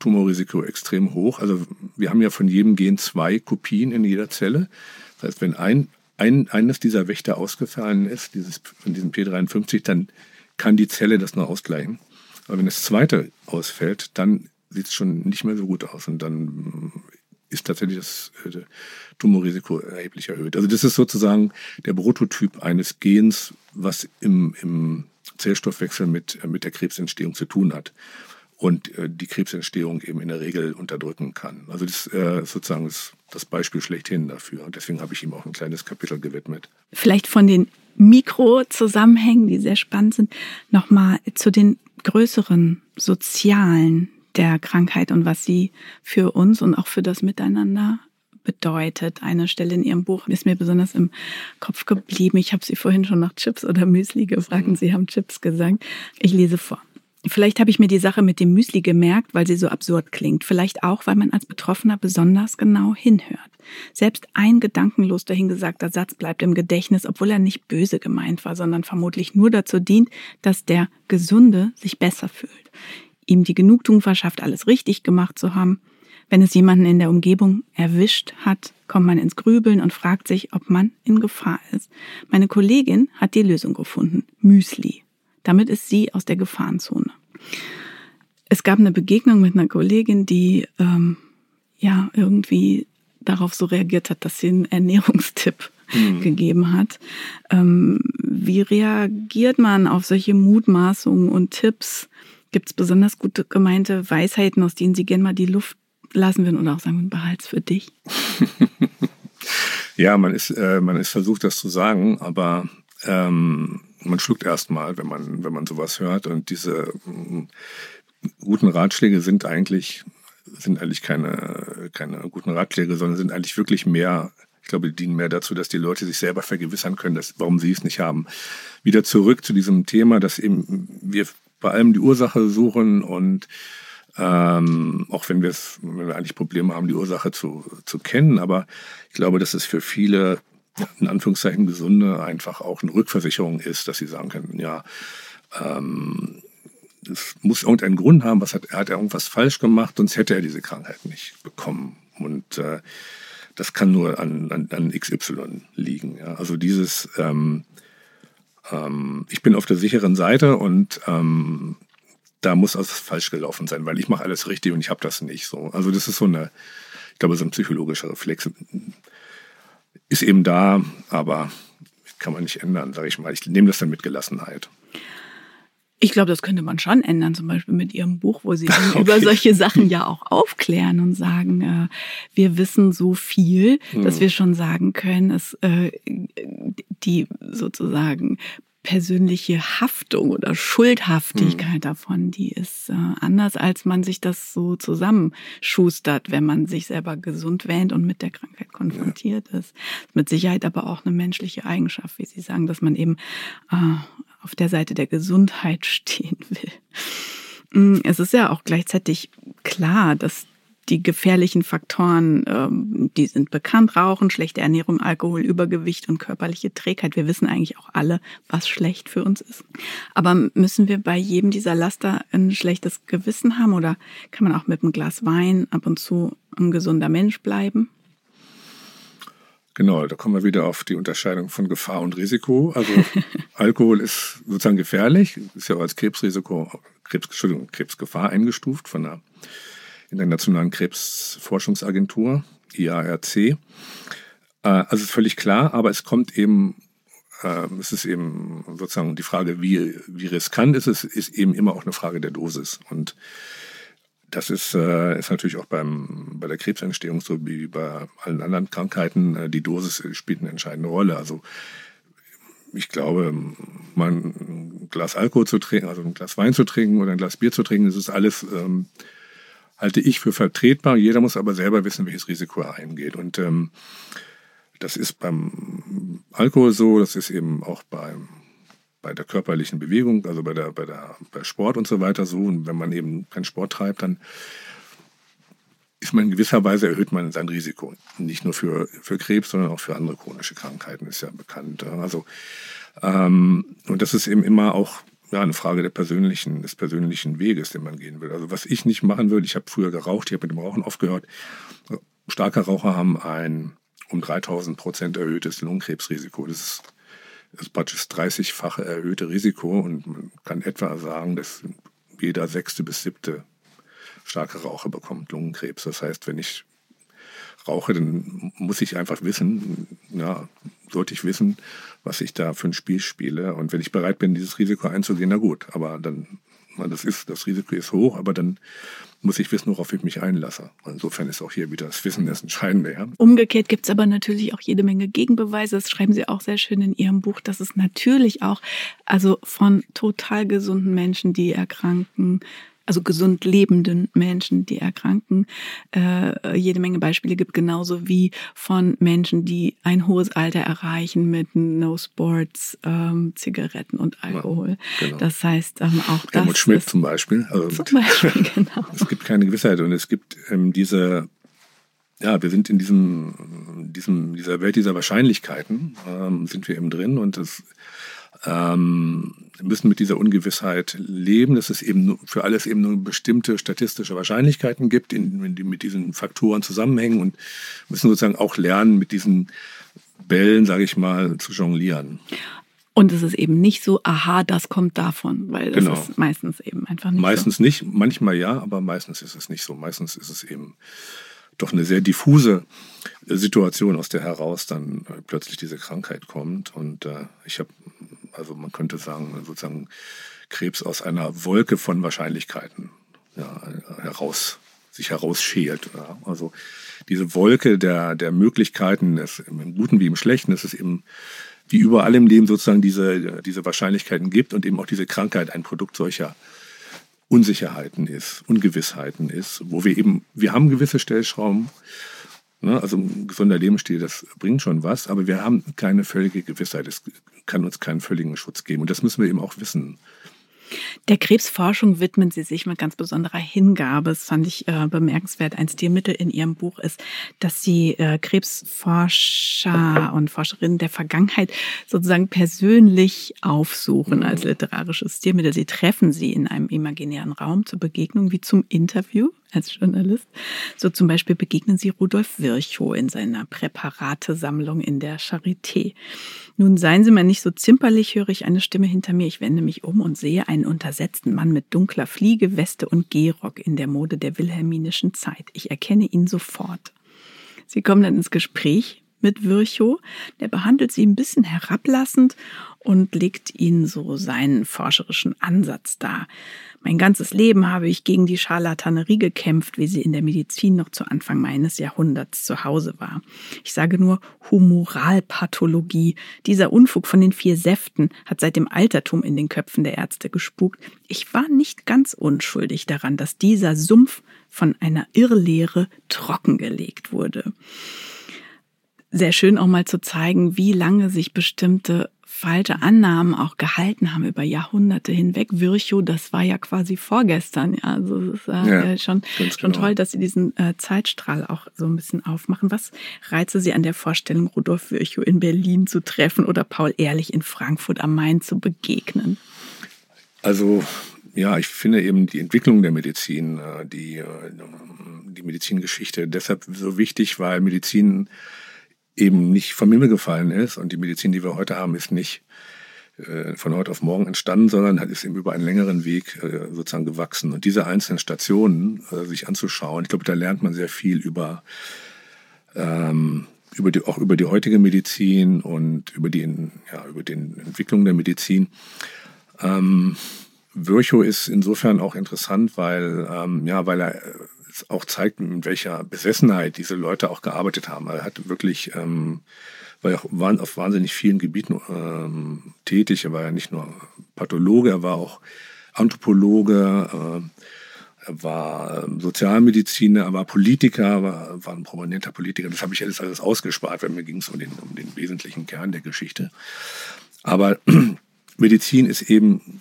Tumorrisiko extrem hoch. Also wir haben ja von jedem Gen zwei Kopien in jeder Zelle. Das heißt, wenn ein ein, eines dieser Wächter ausgefallen ist, dieses, von diesem P53, dann kann die Zelle das nur ausgleichen. Aber wenn das zweite ausfällt, dann sieht es schon nicht mehr so gut aus und dann ist tatsächlich das äh, Tumorrisiko erheblich erhöht. Also das ist sozusagen der Prototyp eines Gens, was im, im Zellstoffwechsel mit, mit der Krebsentstehung zu tun hat und äh, die Krebsentstehung eben in der Regel unterdrücken kann. Also das äh, sozusagen ist das Beispiel schlechthin dafür. Und deswegen habe ich ihm auch ein kleines Kapitel gewidmet. Vielleicht von den Mikrozusammenhängen, die sehr spannend sind, nochmal zu den größeren sozialen der Krankheit und was sie für uns und auch für das Miteinander bedeutet. Eine Stelle in Ihrem Buch ist mir besonders im Kopf geblieben. Ich habe Sie vorhin schon nach Chips oder Müsli gefragt und Sie haben Chips gesagt. Ich lese vor. Vielleicht habe ich mir die Sache mit dem Müsli gemerkt, weil sie so absurd klingt. Vielleicht auch, weil man als Betroffener besonders genau hinhört. Selbst ein gedankenlos dahingesagter Satz bleibt im Gedächtnis, obwohl er nicht böse gemeint war, sondern vermutlich nur dazu dient, dass der Gesunde sich besser fühlt. Ihm die Genugtuung verschafft, alles richtig gemacht zu haben. Wenn es jemanden in der Umgebung erwischt hat, kommt man ins Grübeln und fragt sich, ob man in Gefahr ist. Meine Kollegin hat die Lösung gefunden. Müsli. Damit ist sie aus der Gefahrenzone. Es gab eine Begegnung mit einer Kollegin, die ähm, ja irgendwie darauf so reagiert hat, dass sie einen Ernährungstipp mhm. gegeben hat. Ähm, wie reagiert man auf solche Mutmaßungen und Tipps? Gibt es besonders gute gemeinte Weisheiten, aus denen Sie gerne mal die Luft lassen würden oder auch sagen, behalt's für dich? ja, man ist, äh, man ist versucht, das zu sagen, aber ähm, man schluckt erstmal, wenn man, wenn man sowas hört. Und diese mm, guten Ratschläge sind eigentlich, sind eigentlich keine, keine guten Ratschläge, sondern sind eigentlich wirklich mehr, ich glaube, die dienen mehr dazu, dass die Leute sich selber vergewissern können, dass, warum sie es nicht haben. Wieder zurück zu diesem Thema, dass eben wir bei allem die Ursache suchen und ähm, auch wenn wenn wir eigentlich Probleme haben, die Ursache zu, zu kennen. Aber ich glaube, dass es für viele in Anführungszeichen gesunde einfach auch eine Rückversicherung ist, dass sie sagen können, ja, ähm, es muss irgendeinen Grund haben, was hat, er irgendwas falsch gemacht, sonst hätte er diese Krankheit nicht bekommen. Und äh, das kann nur an, an, an XY liegen. Ja? Also dieses, ähm, ähm, ich bin auf der sicheren Seite und ähm, da muss was falsch gelaufen sein, weil ich mache alles richtig und ich habe das nicht. So. Also das ist so eine, ich glaube, so ein psychologischer Reflex ist eben da, aber kann man nicht ändern, sage ich mal. Ich nehme das dann mit Gelassenheit. Ich glaube, das könnte man schon ändern, zum Beispiel mit Ihrem Buch, wo Sie okay. über solche Sachen ja auch aufklären und sagen, äh, wir wissen so viel, hm. dass wir schon sagen können, es äh, die sozusagen persönliche Haftung oder Schuldhaftigkeit hm. davon, die ist äh, anders, als man sich das so zusammenschustert, wenn man sich selber gesund wähnt und mit der Krankheit konfrontiert ja. ist. Mit Sicherheit aber auch eine menschliche Eigenschaft, wie Sie sagen, dass man eben äh, auf der Seite der Gesundheit stehen will. Mm, es ist ja auch gleichzeitig klar, dass die gefährlichen Faktoren, ähm, die sind bekannt, Rauchen, schlechte Ernährung, Alkohol, Übergewicht und körperliche Trägheit. Wir wissen eigentlich auch alle, was schlecht für uns ist. Aber müssen wir bei jedem dieser Laster ein schlechtes Gewissen haben oder kann man auch mit einem Glas Wein ab und zu ein gesunder Mensch bleiben? Genau, da kommen wir wieder auf die Unterscheidung von Gefahr und Risiko. Also Alkohol ist sozusagen gefährlich, ist ja als Krebsrisiko, Krebs, Entschuldigung, Krebsgefahr eingestuft von der in der Nationalen Krebsforschungsagentur, IARC. Äh, also ist völlig klar, aber es kommt eben, äh, es ist eben sozusagen die Frage, wie, wie riskant ist es, ist eben immer auch eine Frage der Dosis. Und das ist, äh, ist natürlich auch beim, bei der Krebsentstehung so wie bei allen anderen Krankheiten. die Dosis spielt eine entscheidende Rolle. Also ich glaube, mal ein Glas Alkohol zu trinken, also ein Glas Wein zu trinken oder ein Glas Bier zu trinken, das ist alles ähm, halte ich für vertretbar. Jeder muss aber selber wissen, welches Risiko er eingeht. Und ähm, das ist beim Alkohol so, das ist eben auch beim, bei der körperlichen Bewegung, also bei der, bei der bei Sport und so weiter so. Und wenn man eben keinen Sport treibt, dann ist man in gewisser Weise erhöht man sein Risiko. Nicht nur für, für Krebs, sondern auch für andere chronische Krankheiten, ist ja bekannt. Also, ähm, und das ist eben immer auch ja, eine Frage der persönlichen, des persönlichen Weges, den man gehen will. Also was ich nicht machen würde, ich habe früher geraucht, ich habe mit dem Rauchen aufgehört. Starke Raucher haben ein um 3000 Prozent erhöhtes Lungenkrebsrisiko. Das ist, das praktisch 30-fache erhöhte Risiko und man kann etwa sagen, dass jeder sechste bis siebte starke Raucher bekommt Lungenkrebs. Das heißt, wenn ich rauche, dann muss ich einfach wissen, ja, sollte ich wissen, was ich da für ein Spiel spiele. Und wenn ich bereit bin, dieses Risiko einzugehen, na gut, aber dann, das ist, das Risiko ist hoch, aber dann muss ich wissen, worauf ich mich einlasse. Insofern ist auch hier wieder das Wissen das Entscheidende. Ja. Umgekehrt gibt es aber natürlich auch jede Menge Gegenbeweise. Das schreiben Sie auch sehr schön in Ihrem Buch, dass es natürlich auch, also von total gesunden Menschen, die erkranken, also gesund lebenden Menschen, die erkranken, äh, jede Menge Beispiele gibt, genauso wie von Menschen, die ein hohes Alter erreichen mit No Sports, ähm, Zigaretten und Alkohol. Ja, genau. Das heißt ähm, auch das. Helmut Schmidt zum Beispiel. Also zum Beispiel, genau. es gibt keine Gewissheit und es gibt ähm, diese ja, wir sind in diesem, diesem, dieser Welt dieser Wahrscheinlichkeiten, ähm, sind wir eben drin und das ähm, müssen mit dieser Ungewissheit leben, dass es eben für alles eben nur bestimmte statistische Wahrscheinlichkeiten gibt, in, die mit diesen Faktoren zusammenhängen und müssen sozusagen auch lernen, mit diesen Bällen, sage ich mal, zu jonglieren. Und es ist eben nicht so, aha, das kommt davon, weil das genau. ist meistens eben einfach nicht Meistens so. nicht, manchmal ja, aber meistens ist es nicht so. Meistens ist es eben doch eine sehr diffuse Situation, aus der heraus dann plötzlich diese Krankheit kommt. Und äh, ich habe also man könnte sagen, sozusagen Krebs aus einer Wolke von Wahrscheinlichkeiten ja, heraus, sich herausschält. Ja. Also diese Wolke der, der Möglichkeiten, das, im Guten wie im Schlechten, dass es eben wie überall im Leben sozusagen diese, diese Wahrscheinlichkeiten gibt und eben auch diese Krankheit ein Produkt solcher Unsicherheiten ist, Ungewissheiten ist, wo wir eben, wir haben gewisse Stellschrauben, Ne? Also ein gesunder Lebensstil, das bringt schon was, aber wir haben keine völlige Gewissheit. Es kann uns keinen völligen Schutz geben. Und das müssen wir eben auch wissen. Der Krebsforschung widmen Sie sich mit ganz besonderer Hingabe. Das fand ich äh, bemerkenswert. Ein Stilmittel in Ihrem Buch ist, dass Sie äh, Krebsforscher und Forscherinnen der Vergangenheit sozusagen persönlich aufsuchen als literarisches Stilmittel. Sie treffen sie in einem imaginären Raum zur Begegnung wie zum Interview. als Journalist. So zum Beispiel begegnen Sie Rudolf Virchow in seiner Präparatesammlung in der Charité. Nun seien Sie mal nicht so zimperlich, höre ich eine Stimme hinter mir. Ich wende mich um und sehe einen untersetzten Mann mit dunkler Fliege, Weste und Gehrock in der Mode der wilhelminischen Zeit. Ich erkenne ihn sofort. Sie kommen dann ins Gespräch mit Virchow. Der behandelt sie ein bisschen herablassend und legt ihnen so seinen forscherischen Ansatz dar. Mein ganzes Leben habe ich gegen die Scharlatanerie gekämpft, wie sie in der Medizin noch zu Anfang meines Jahrhunderts zu Hause war. Ich sage nur Humoralpathologie. Dieser Unfug von den vier Säften hat seit dem Altertum in den Köpfen der Ärzte gespukt. Ich war nicht ganz unschuldig daran, dass dieser Sumpf von einer Irrlehre trockengelegt wurde sehr schön auch mal zu zeigen, wie lange sich bestimmte falsche Annahmen auch gehalten haben über Jahrhunderte hinweg. Virchow, das war ja quasi vorgestern. Ja, also es ist äh, ja, schon, schon genau. toll, dass Sie diesen äh, Zeitstrahl auch so ein bisschen aufmachen. Was reize Sie an der Vorstellung, Rudolf Virchow in Berlin zu treffen oder Paul Ehrlich in Frankfurt am Main zu begegnen? Also ja, ich finde eben die Entwicklung der Medizin, äh, die, äh, die Medizingeschichte deshalb so wichtig, weil Medizin eben nicht vom Himmel gefallen ist. Und die Medizin, die wir heute haben, ist nicht äh, von heute auf morgen entstanden, sondern hat ist eben über einen längeren Weg äh, sozusagen gewachsen. Und diese einzelnen Stationen äh, sich anzuschauen, ich glaube, da lernt man sehr viel über, ähm, über die, auch über die heutige Medizin und über die, ja, über den Entwicklung der Medizin. Ähm, Virchow ist insofern auch interessant, weil, ähm, ja, weil er auch zeigt, mit welcher Besessenheit diese Leute auch gearbeitet haben. Er hat wirklich, ähm, war ja auch auf wahnsinnig vielen Gebieten ähm, tätig. Er war ja nicht nur Pathologe, er war auch Anthropologe, äh, er war ähm, Sozialmediziner, er war Politiker, war, war ein prominenter Politiker. Das habe ich jetzt alles ausgespart, weil mir ging es um den, um den wesentlichen Kern der Geschichte. Aber Medizin ist eben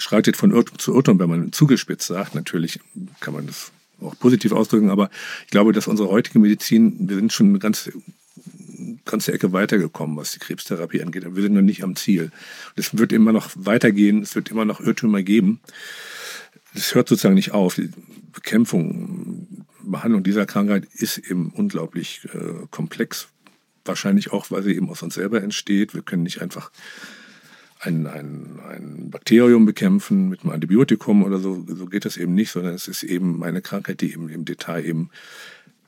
schreitet von Irrtum zu Irrtum, wenn man zugespitzt sagt. Natürlich kann man das auch positiv ausdrücken, aber ich glaube, dass unsere heutige Medizin, wir sind schon eine ganze, ganze Ecke weitergekommen, was die Krebstherapie angeht. Wir sind noch nicht am Ziel. Es wird immer noch weitergehen, es wird immer noch Irrtümer geben. Es hört sozusagen nicht auf. Die Bekämpfung, Behandlung dieser Krankheit ist eben unglaublich äh, komplex. Wahrscheinlich auch, weil sie eben aus uns selber entsteht. Wir können nicht einfach ein, ein, ein Bakterium bekämpfen mit einem Antibiotikum oder so. So geht das eben nicht, sondern es ist eben eine Krankheit, die eben im Detail eben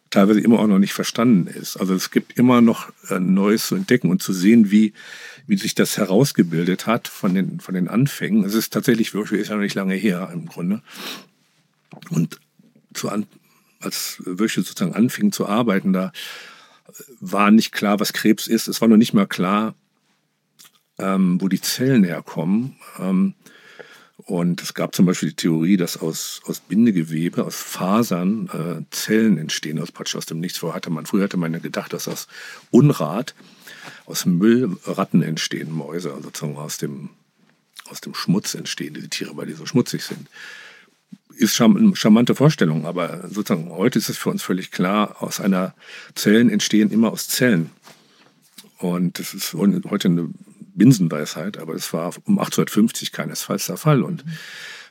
teilweise immer auch noch nicht verstanden ist. Also es gibt immer noch äh, Neues zu entdecken und zu sehen, wie, wie sich das herausgebildet hat von den, von den Anfängen. Es ist tatsächlich, Virtue ist ja noch nicht lange her im Grunde. Und zu als Virtue sozusagen anfing zu arbeiten, da war nicht klar, was Krebs ist. Es war noch nicht mal klar, ähm, wo die Zellen herkommen. Ähm, und es gab zum Beispiel die Theorie, dass aus, aus Bindegewebe, aus Fasern äh, Zellen entstehen, aus praktisch aus dem Nichts. Vorher hatte man, früher hatte man gedacht, dass aus Unrat, aus Müll Ratten entstehen, Mäuse, also sozusagen aus dem, aus dem Schmutz entstehen diese Tiere, weil die so schmutzig sind. Ist eine charmante Vorstellung, aber sozusagen heute ist es für uns völlig klar, aus einer Zellen entstehen immer aus Zellen. Und das ist heute eine Binsenweisheit, aber es war um 1850 keinesfalls der Fall. Und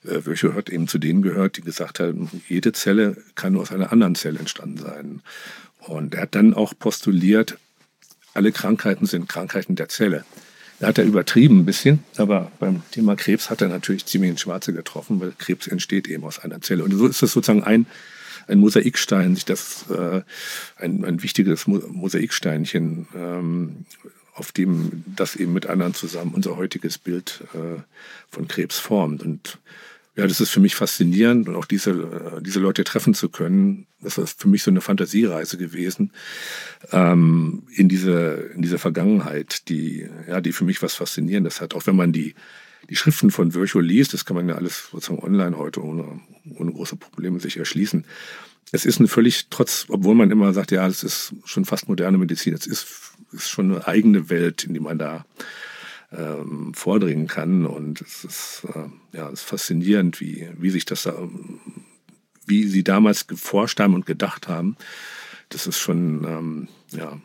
äh, Virchow hat eben zu denen gehört, die gesagt haben, jede Zelle kann nur aus einer anderen Zelle entstanden sein. Und er hat dann auch postuliert, alle Krankheiten sind Krankheiten der Zelle. Da hat er übertrieben ein bisschen, aber beim Thema Krebs hat er natürlich ziemlich ins Schwarze getroffen, weil Krebs entsteht eben aus einer Zelle. Und so ist das sozusagen ein, ein Mosaikstein, sich das äh, ein, ein wichtiges Mosaiksteinchen ähm, auf dem das eben mit anderen zusammen unser heutiges Bild äh, von Krebs formt. Und ja, das ist für mich faszinierend und auch diese, äh, diese Leute treffen zu können. Das ist für mich so eine Fantasiereise gewesen ähm, in diese in diese Vergangenheit, die ja, die für mich was Faszinierendes hat. Auch wenn man die die Schriften von Virchow liest, das kann man ja alles sozusagen online heute ohne, ohne große Probleme sich erschließen. Es ist eine völlig, trotz, obwohl man immer sagt, ja, es ist schon fast moderne Medizin, es ist ist schon eine eigene Welt, in die man da ähm, vordringen kann. Und es ist, äh, ja, es ist faszinierend, wie, wie sich das da, wie sie damals geforscht haben und gedacht haben. Das ist schon, ähm, ja,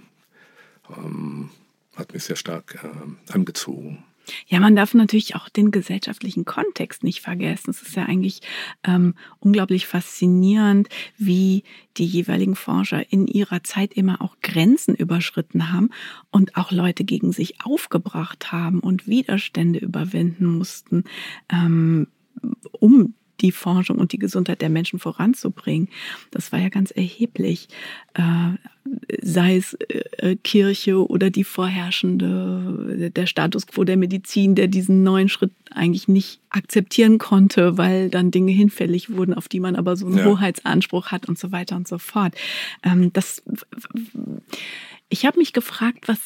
ähm, hat mich sehr stark äh, angezogen. Ja, man darf natürlich auch den gesellschaftlichen Kontext nicht vergessen. Es ist ja eigentlich ähm, unglaublich faszinierend, wie die jeweiligen Forscher in ihrer Zeit immer auch Grenzen überschritten haben und auch Leute gegen sich aufgebracht haben und Widerstände überwinden mussten, ähm, um die Forschung und die Gesundheit der Menschen voranzubringen. Das war ja ganz erheblich. Äh, sei es äh, Kirche oder die vorherrschende, der Status quo der Medizin, der diesen neuen Schritt eigentlich nicht akzeptieren konnte, weil dann Dinge hinfällig wurden, auf die man aber so einen ja. Hoheitsanspruch hat und so weiter und so fort. Ähm, das, ich habe mich gefragt, was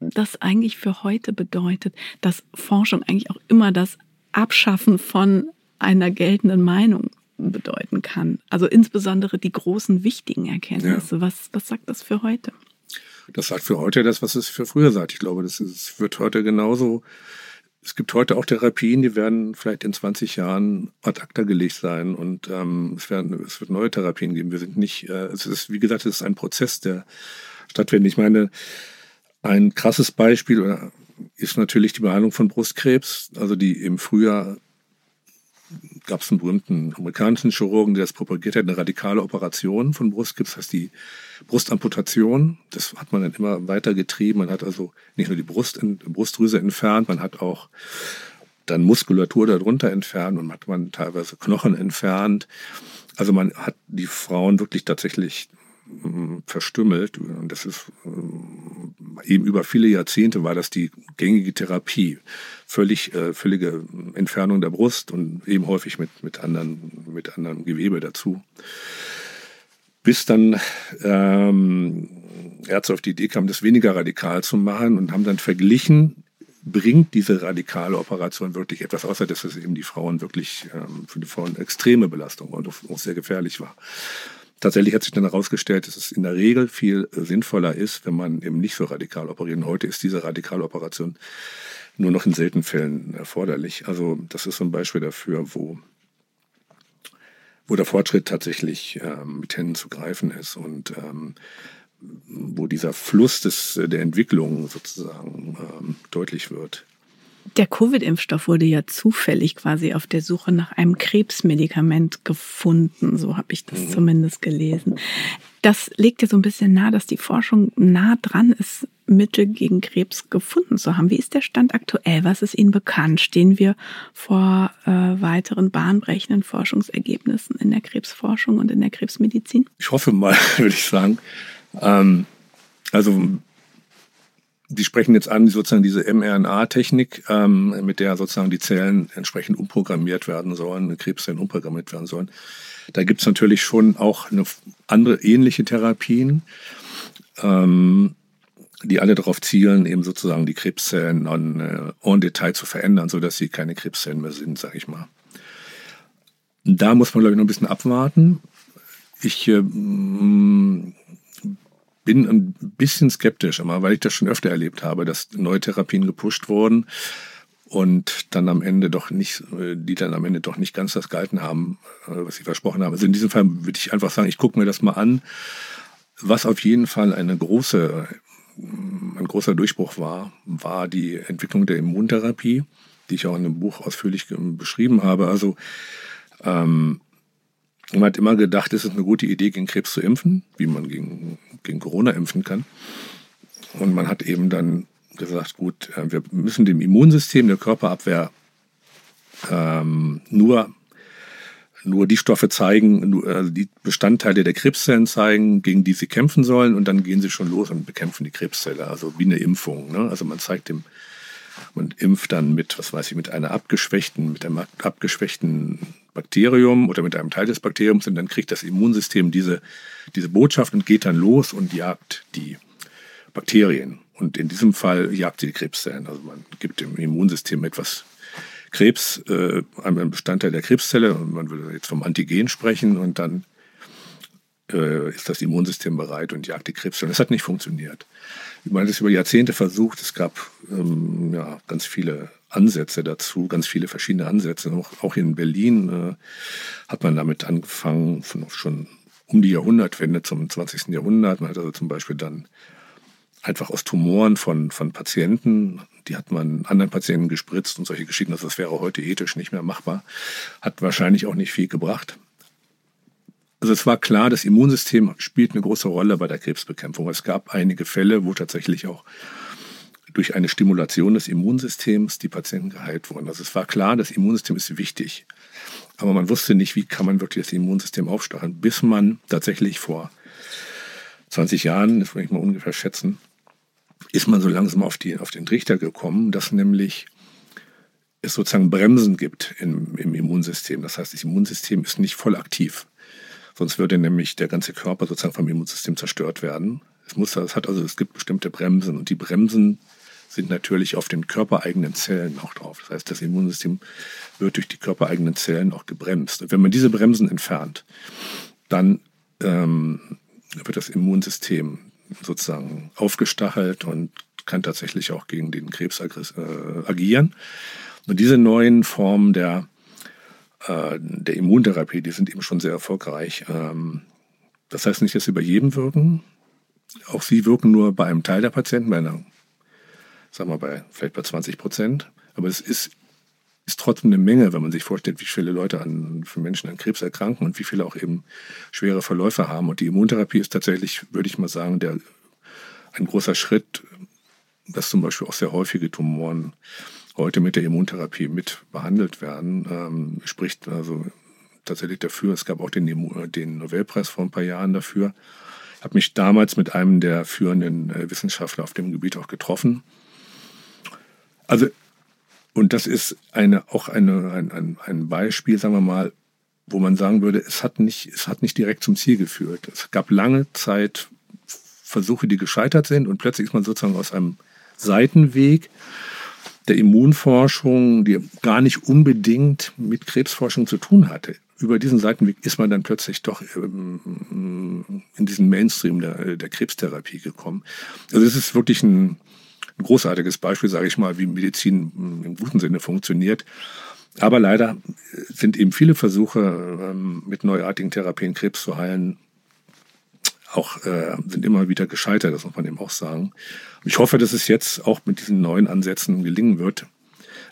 das eigentlich für heute bedeutet, dass Forschung eigentlich auch immer das Abschaffen von einer geltenden Meinung bedeuten kann. Also insbesondere die großen, wichtigen Erkenntnisse. Ja. Was, was sagt das für heute? Das sagt für heute das, was es für früher sagt. Ich glaube, das ist, wird heute genauso. Es gibt heute auch Therapien, die werden vielleicht in 20 Jahren ad acta gelegt sein und ähm, es, werden, es wird neue Therapien geben. Wir sind nicht, äh, es ist, wie gesagt, es ist ein Prozess, der stattfindet. Ich meine, ein krasses Beispiel ist natürlich die Behandlung von Brustkrebs, also die im Frühjahr gab es einen berühmten amerikanischen Chirurgen, der das propagiert hat, eine radikale Operation von Brustkrebs, das heißt die Brustamputation. Das hat man dann immer weiter getrieben. Man hat also nicht nur die Brust, Brustdrüse entfernt, man hat auch dann Muskulatur darunter entfernt und hat man teilweise Knochen entfernt. Also man hat die Frauen wirklich tatsächlich verstümmelt. Und das ist äh, eben über viele Jahrzehnte war das die gängige Therapie. Völlig, äh, völlige Entfernung der Brust und eben häufig mit, mit, anderen, mit anderem Gewebe dazu. Bis dann ähm, Ärzte auf die Idee kamen, das weniger radikal zu machen und haben dann verglichen, bringt diese radikale Operation wirklich etwas, außer dass es eben die Frauen wirklich ähm, für die Frauen extreme Belastung und auch sehr gefährlich war. Tatsächlich hat sich dann herausgestellt, dass es in der Regel viel sinnvoller ist, wenn man eben nicht so radikal operiert. Und heute ist diese radikale Operation nur noch in seltenen Fällen erforderlich. Also das ist so ein Beispiel dafür, wo, wo der Fortschritt tatsächlich ähm, mit Händen zu greifen ist und ähm, wo dieser Fluss des, der Entwicklung sozusagen ähm, deutlich wird. Der Covid-Impfstoff wurde ja zufällig quasi auf der Suche nach einem Krebsmedikament gefunden. So habe ich das mhm. zumindest gelesen. Das legt ja so ein bisschen nahe, dass die Forschung nah dran ist, Mittel gegen Krebs gefunden zu haben. Wie ist der Stand aktuell? Was ist Ihnen bekannt? Stehen wir vor äh, weiteren bahnbrechenden Forschungsergebnissen in der Krebsforschung und in der Krebsmedizin? Ich hoffe mal, würde ich sagen. Ähm, also die sprechen jetzt an, sozusagen diese mRNA-Technik, ähm, mit der sozusagen die Zellen entsprechend umprogrammiert werden sollen, Krebszellen umprogrammiert werden sollen. Da gibt's natürlich schon auch andere ähnliche Therapien, ähm, die alle darauf zielen, eben sozusagen die Krebszellen en, äh, en Detail zu verändern, so dass sie keine Krebszellen mehr sind, sage ich mal. Da muss man, glaube ich, noch ein bisschen abwarten. Ich äh, bin ein bisschen skeptisch, aber weil ich das schon öfter erlebt habe, dass neue Therapien gepusht wurden und dann am Ende doch nicht, die dann am Ende doch nicht ganz das gehalten haben, äh, was sie versprochen haben. Also in diesem Fall würde ich einfach sagen, ich gucke mir das mal an. Was auf jeden Fall eine große, ein großer Durchbruch war, war die Entwicklung der Immuntherapie, die ich auch in dem Buch ausführlich beschrieben habe. Also ähm, man hat immer gedacht, es ist eine gute Idee, gegen Krebs zu impfen, wie man gegen, gegen Corona impfen kann. Und man hat eben dann gesagt, gut, äh, wir müssen dem Immunsystem, der Körperabwehr ähm, nur, nur die Stoffe zeigen, nur, also die Bestandteile der Krebszellen zeigen, gegen die sie kämpfen sollen und dann gehen sie schon los und bekämpfen die Krebszelle, also wie eine Impfung. Ne? Also man zeigt dem, man impft dann mit, was weiß ich, mit einer abgeschwächten, mit einem abgeschwächten Bakterium oder mit einem Teil des Bakteriums und dann kriegt das Immunsystem diese, diese Botschaft und geht dann los und jagt die Bakterien. Und in diesem Fall jagt sie die Krebszellen. Also man gibt dem Immunsystem etwas Krebs, äh, einen Bestandteil der Krebszelle, und man würde jetzt vom Antigen sprechen, und dann äh, ist das Immunsystem bereit und jagt die Krebszellen. Das hat nicht funktioniert. Ich meine, das über Jahrzehnte versucht. Es gab ähm, ja, ganz viele Ansätze dazu, ganz viele verschiedene Ansätze. Auch, auch in Berlin äh, hat man damit angefangen, von, schon um die Jahrhundertwende zum 20. Jahrhundert. Man hat also zum Beispiel dann einfach aus Tumoren von, von Patienten. Die hat man anderen Patienten gespritzt und solche Geschichten. Also das wäre heute ethisch nicht mehr machbar. Hat wahrscheinlich auch nicht viel gebracht. Also es war klar, das Immunsystem spielt eine große Rolle bei der Krebsbekämpfung. Es gab einige Fälle, wo tatsächlich auch durch eine Stimulation des Immunsystems die Patienten geheilt wurden. Also es war klar, das Immunsystem ist wichtig. Aber man wusste nicht, wie kann man wirklich das Immunsystem aufstacheln, bis man tatsächlich vor 20 Jahren, das würde ich mal ungefähr schätzen, ist man so langsam auf, die, auf den Trichter gekommen, dass nämlich es sozusagen Bremsen gibt im, im Immunsystem. Das heißt, das Immunsystem ist nicht voll aktiv. Sonst würde nämlich der ganze Körper sozusagen vom Immunsystem zerstört werden. Es muss, es hat also, es gibt bestimmte Bremsen und die Bremsen sind natürlich auf den körpereigenen Zellen auch drauf. Das heißt, das Immunsystem wird durch die körpereigenen Zellen auch gebremst. Und wenn man diese Bremsen entfernt, dann ähm, wird das Immunsystem sozusagen aufgestachelt und kann tatsächlich auch gegen den Krebs äh, agieren. Und diese neuen Formen der äh, der Immuntherapie, die sind eben schon sehr erfolgreich. Ähm, das heißt nicht, dass sie bei jedem wirken. Auch sie wirken nur bei einem Teil der Patienten, bei einer, sagen wir bei, vielleicht bei 20 Prozent. Aber es ist, ist trotzdem eine Menge, wenn man sich vorstellt, wie viele Leute an, für Menschen an Krebs erkranken und wie viele auch eben schwere Verläufe haben. Und die Immuntherapie ist tatsächlich, würde ich mal sagen, der, ein großer Schritt, dass zum Beispiel auch sehr häufige Tumoren heute mit der Immuntherapie mit behandelt werden, ähm, spricht also tatsächlich dafür. Es gab auch den, den Nobelpreis vor ein paar Jahren dafür. Ich habe mich damals mit einem der führenden äh, Wissenschaftler auf dem Gebiet auch getroffen. Also, und das ist eine, auch eine, ein, ein, ein Beispiel, sagen wir mal, wo man sagen würde, es hat, nicht, es hat nicht direkt zum Ziel geführt. Es gab lange Zeit Versuche, die gescheitert sind und plötzlich ist man sozusagen aus einem Seitenweg der Immunforschung, die gar nicht unbedingt mit Krebsforschung zu tun hatte. Über diesen Seitenweg ist man dann plötzlich doch ähm, in diesen Mainstream der, der Krebstherapie gekommen. Also es ist wirklich ein, ein großartiges Beispiel, sage ich mal, wie Medizin im guten Sinne funktioniert. Aber leider sind eben viele Versuche, ähm, mit neuartigen Therapien Krebs zu heilen, auch äh, sind immer wieder gescheitert, das muss man eben auch sagen. Ich hoffe, dass es jetzt auch mit diesen neuen Ansätzen gelingen wird,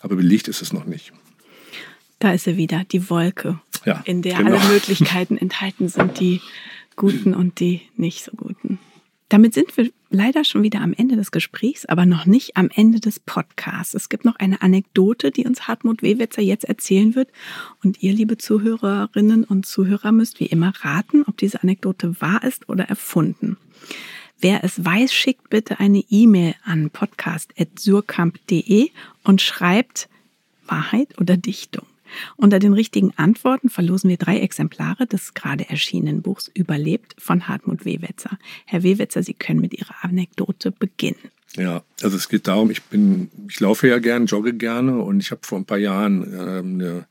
aber belegt ist es noch nicht. Da ist sie wieder, die Wolke, ja, in der genau. alle Möglichkeiten enthalten sind, die guten und die nicht so guten. Damit sind wir leider schon wieder am Ende des Gesprächs, aber noch nicht am Ende des Podcasts. Es gibt noch eine Anekdote, die uns Hartmut Wewetzer jetzt erzählen wird. Und ihr, liebe Zuhörerinnen und Zuhörer, müsst wie immer raten, ob diese Anekdote wahr ist oder erfunden. Wer es weiß, schickt bitte eine E-Mail an podcast.surkamp.de und schreibt Wahrheit oder Dichtung. Unter den richtigen Antworten verlosen wir drei Exemplare des gerade erschienenen Buchs Überlebt von Hartmut Wewetzer. Herr Wewetzer, Sie können mit Ihrer Anekdote beginnen. Ja, also es geht darum, ich bin, ich laufe ja gern, jogge gerne und ich habe vor ein paar Jahren ähm, eine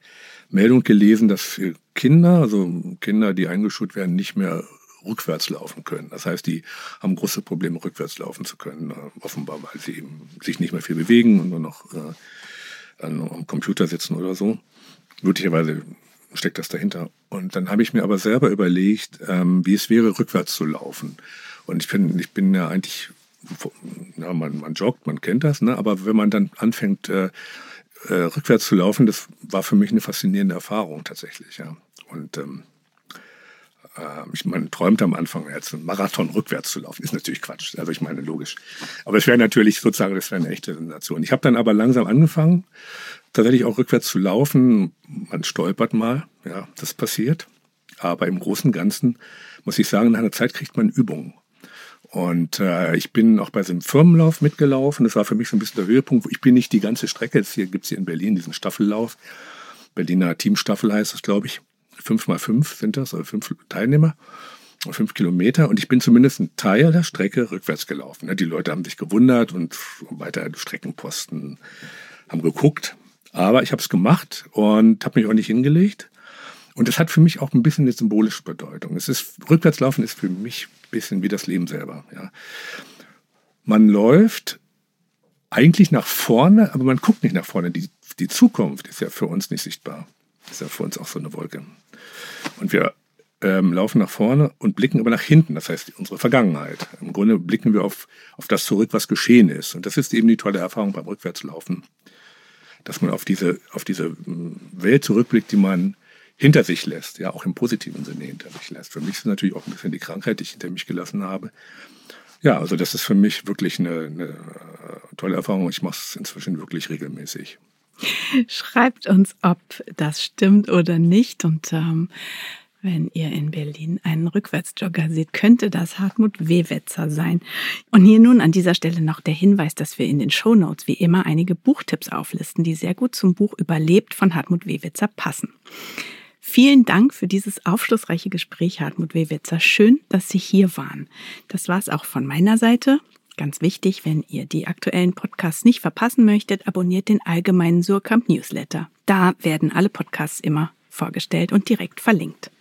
Meldung gelesen, dass Kinder, also Kinder, die eingeschult werden, nicht mehr rückwärts laufen können. Das heißt, die haben große Probleme, rückwärts laufen zu können, äh, offenbar, weil sie eben sich nicht mehr viel bewegen und nur noch äh, am Computer sitzen oder so. Möglicherweise steckt das dahinter. Und dann habe ich mir aber selber überlegt, ähm, wie es wäre, rückwärts zu laufen. Und ich bin, ich bin ja eigentlich, ja, man, man joggt, man kennt das, ne? aber wenn man dann anfängt, äh, äh, rückwärts zu laufen, das war für mich eine faszinierende Erfahrung tatsächlich. Ja. Und ähm, äh, ich man träumt am Anfang, jetzt einen Marathon rückwärts zu laufen. Ist natürlich Quatsch. Also ich meine, logisch. Aber es wäre natürlich sozusagen, das wäre eine echte Sensation. Ich habe dann aber langsam angefangen, tatsächlich auch rückwärts zu laufen. Man stolpert mal, ja, das passiert. Aber im Großen und Ganzen muss ich sagen, nach einer Zeit kriegt man Übungen. Und äh, ich bin auch bei so einem Firmenlauf mitgelaufen. Das war für mich so ein bisschen der Höhepunkt. Ich bin nicht die ganze Strecke. Jetzt hier gibt's hier in Berlin diesen Staffellauf. Berliner Teamstaffel heißt das, glaube ich. Fünf mal fünf sind das, also fünf Teilnehmer fünf Kilometer und ich bin zumindest einen Teil der Strecke rückwärts gelaufen. Die Leute haben sich gewundert und weiter Streckenposten haben geguckt. Aber ich habe es gemacht und habe mich auch nicht hingelegt. Und das hat für mich auch ein bisschen eine symbolische Bedeutung. Es ist, Rückwärtslaufen ist für mich ein bisschen wie das Leben selber. Ja. Man läuft eigentlich nach vorne, aber man guckt nicht nach vorne. Die, die Zukunft ist ja für uns nicht sichtbar. Ist ja für uns auch so eine Wolke. Und wir ähm, laufen nach vorne und blicken aber nach hinten, das heißt unsere Vergangenheit. Im Grunde blicken wir auf, auf das zurück, was geschehen ist. Und das ist eben die tolle Erfahrung beim Rückwärtslaufen, dass man auf diese, auf diese mm, Welt zurückblickt, die man hinter sich lässt, ja, auch im positiven Sinne hinter sich lässt. Für mich ist natürlich auch ein bisschen die Krankheit, die ich hinter mich gelassen habe. Ja, also das ist für mich wirklich eine, eine tolle Erfahrung. Ich mache es inzwischen wirklich regelmäßig. Schreibt uns, ob das stimmt oder nicht. Und ähm, wenn ihr in Berlin einen Rückwärtsjogger seht, könnte das Hartmut Wewetzer sein. Und hier nun an dieser Stelle noch der Hinweis, dass wir in den Show Notes wie immer einige Buchtipps auflisten, die sehr gut zum Buch Überlebt von Hartmut Wewetzer passen. Vielen Dank für dieses aufschlussreiche Gespräch, Hartmut Wewetzer. Schön, dass Sie hier waren. Das war es auch von meiner Seite. Ganz wichtig, wenn ihr die aktuellen Podcasts nicht verpassen möchtet, abonniert den allgemeinen Surkamp Newsletter. Da werden alle Podcasts immer vorgestellt und direkt verlinkt.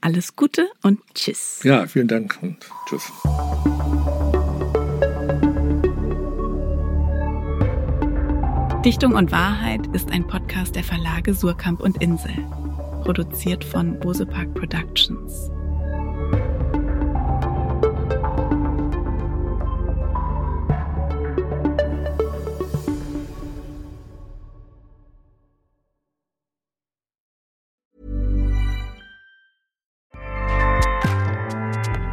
Alles Gute und Tschüss. Ja, vielen Dank und Tschüss. Dichtung und Wahrheit ist ein Podcast der Verlage Surkamp und Insel. Produziert von Bosepark Productions.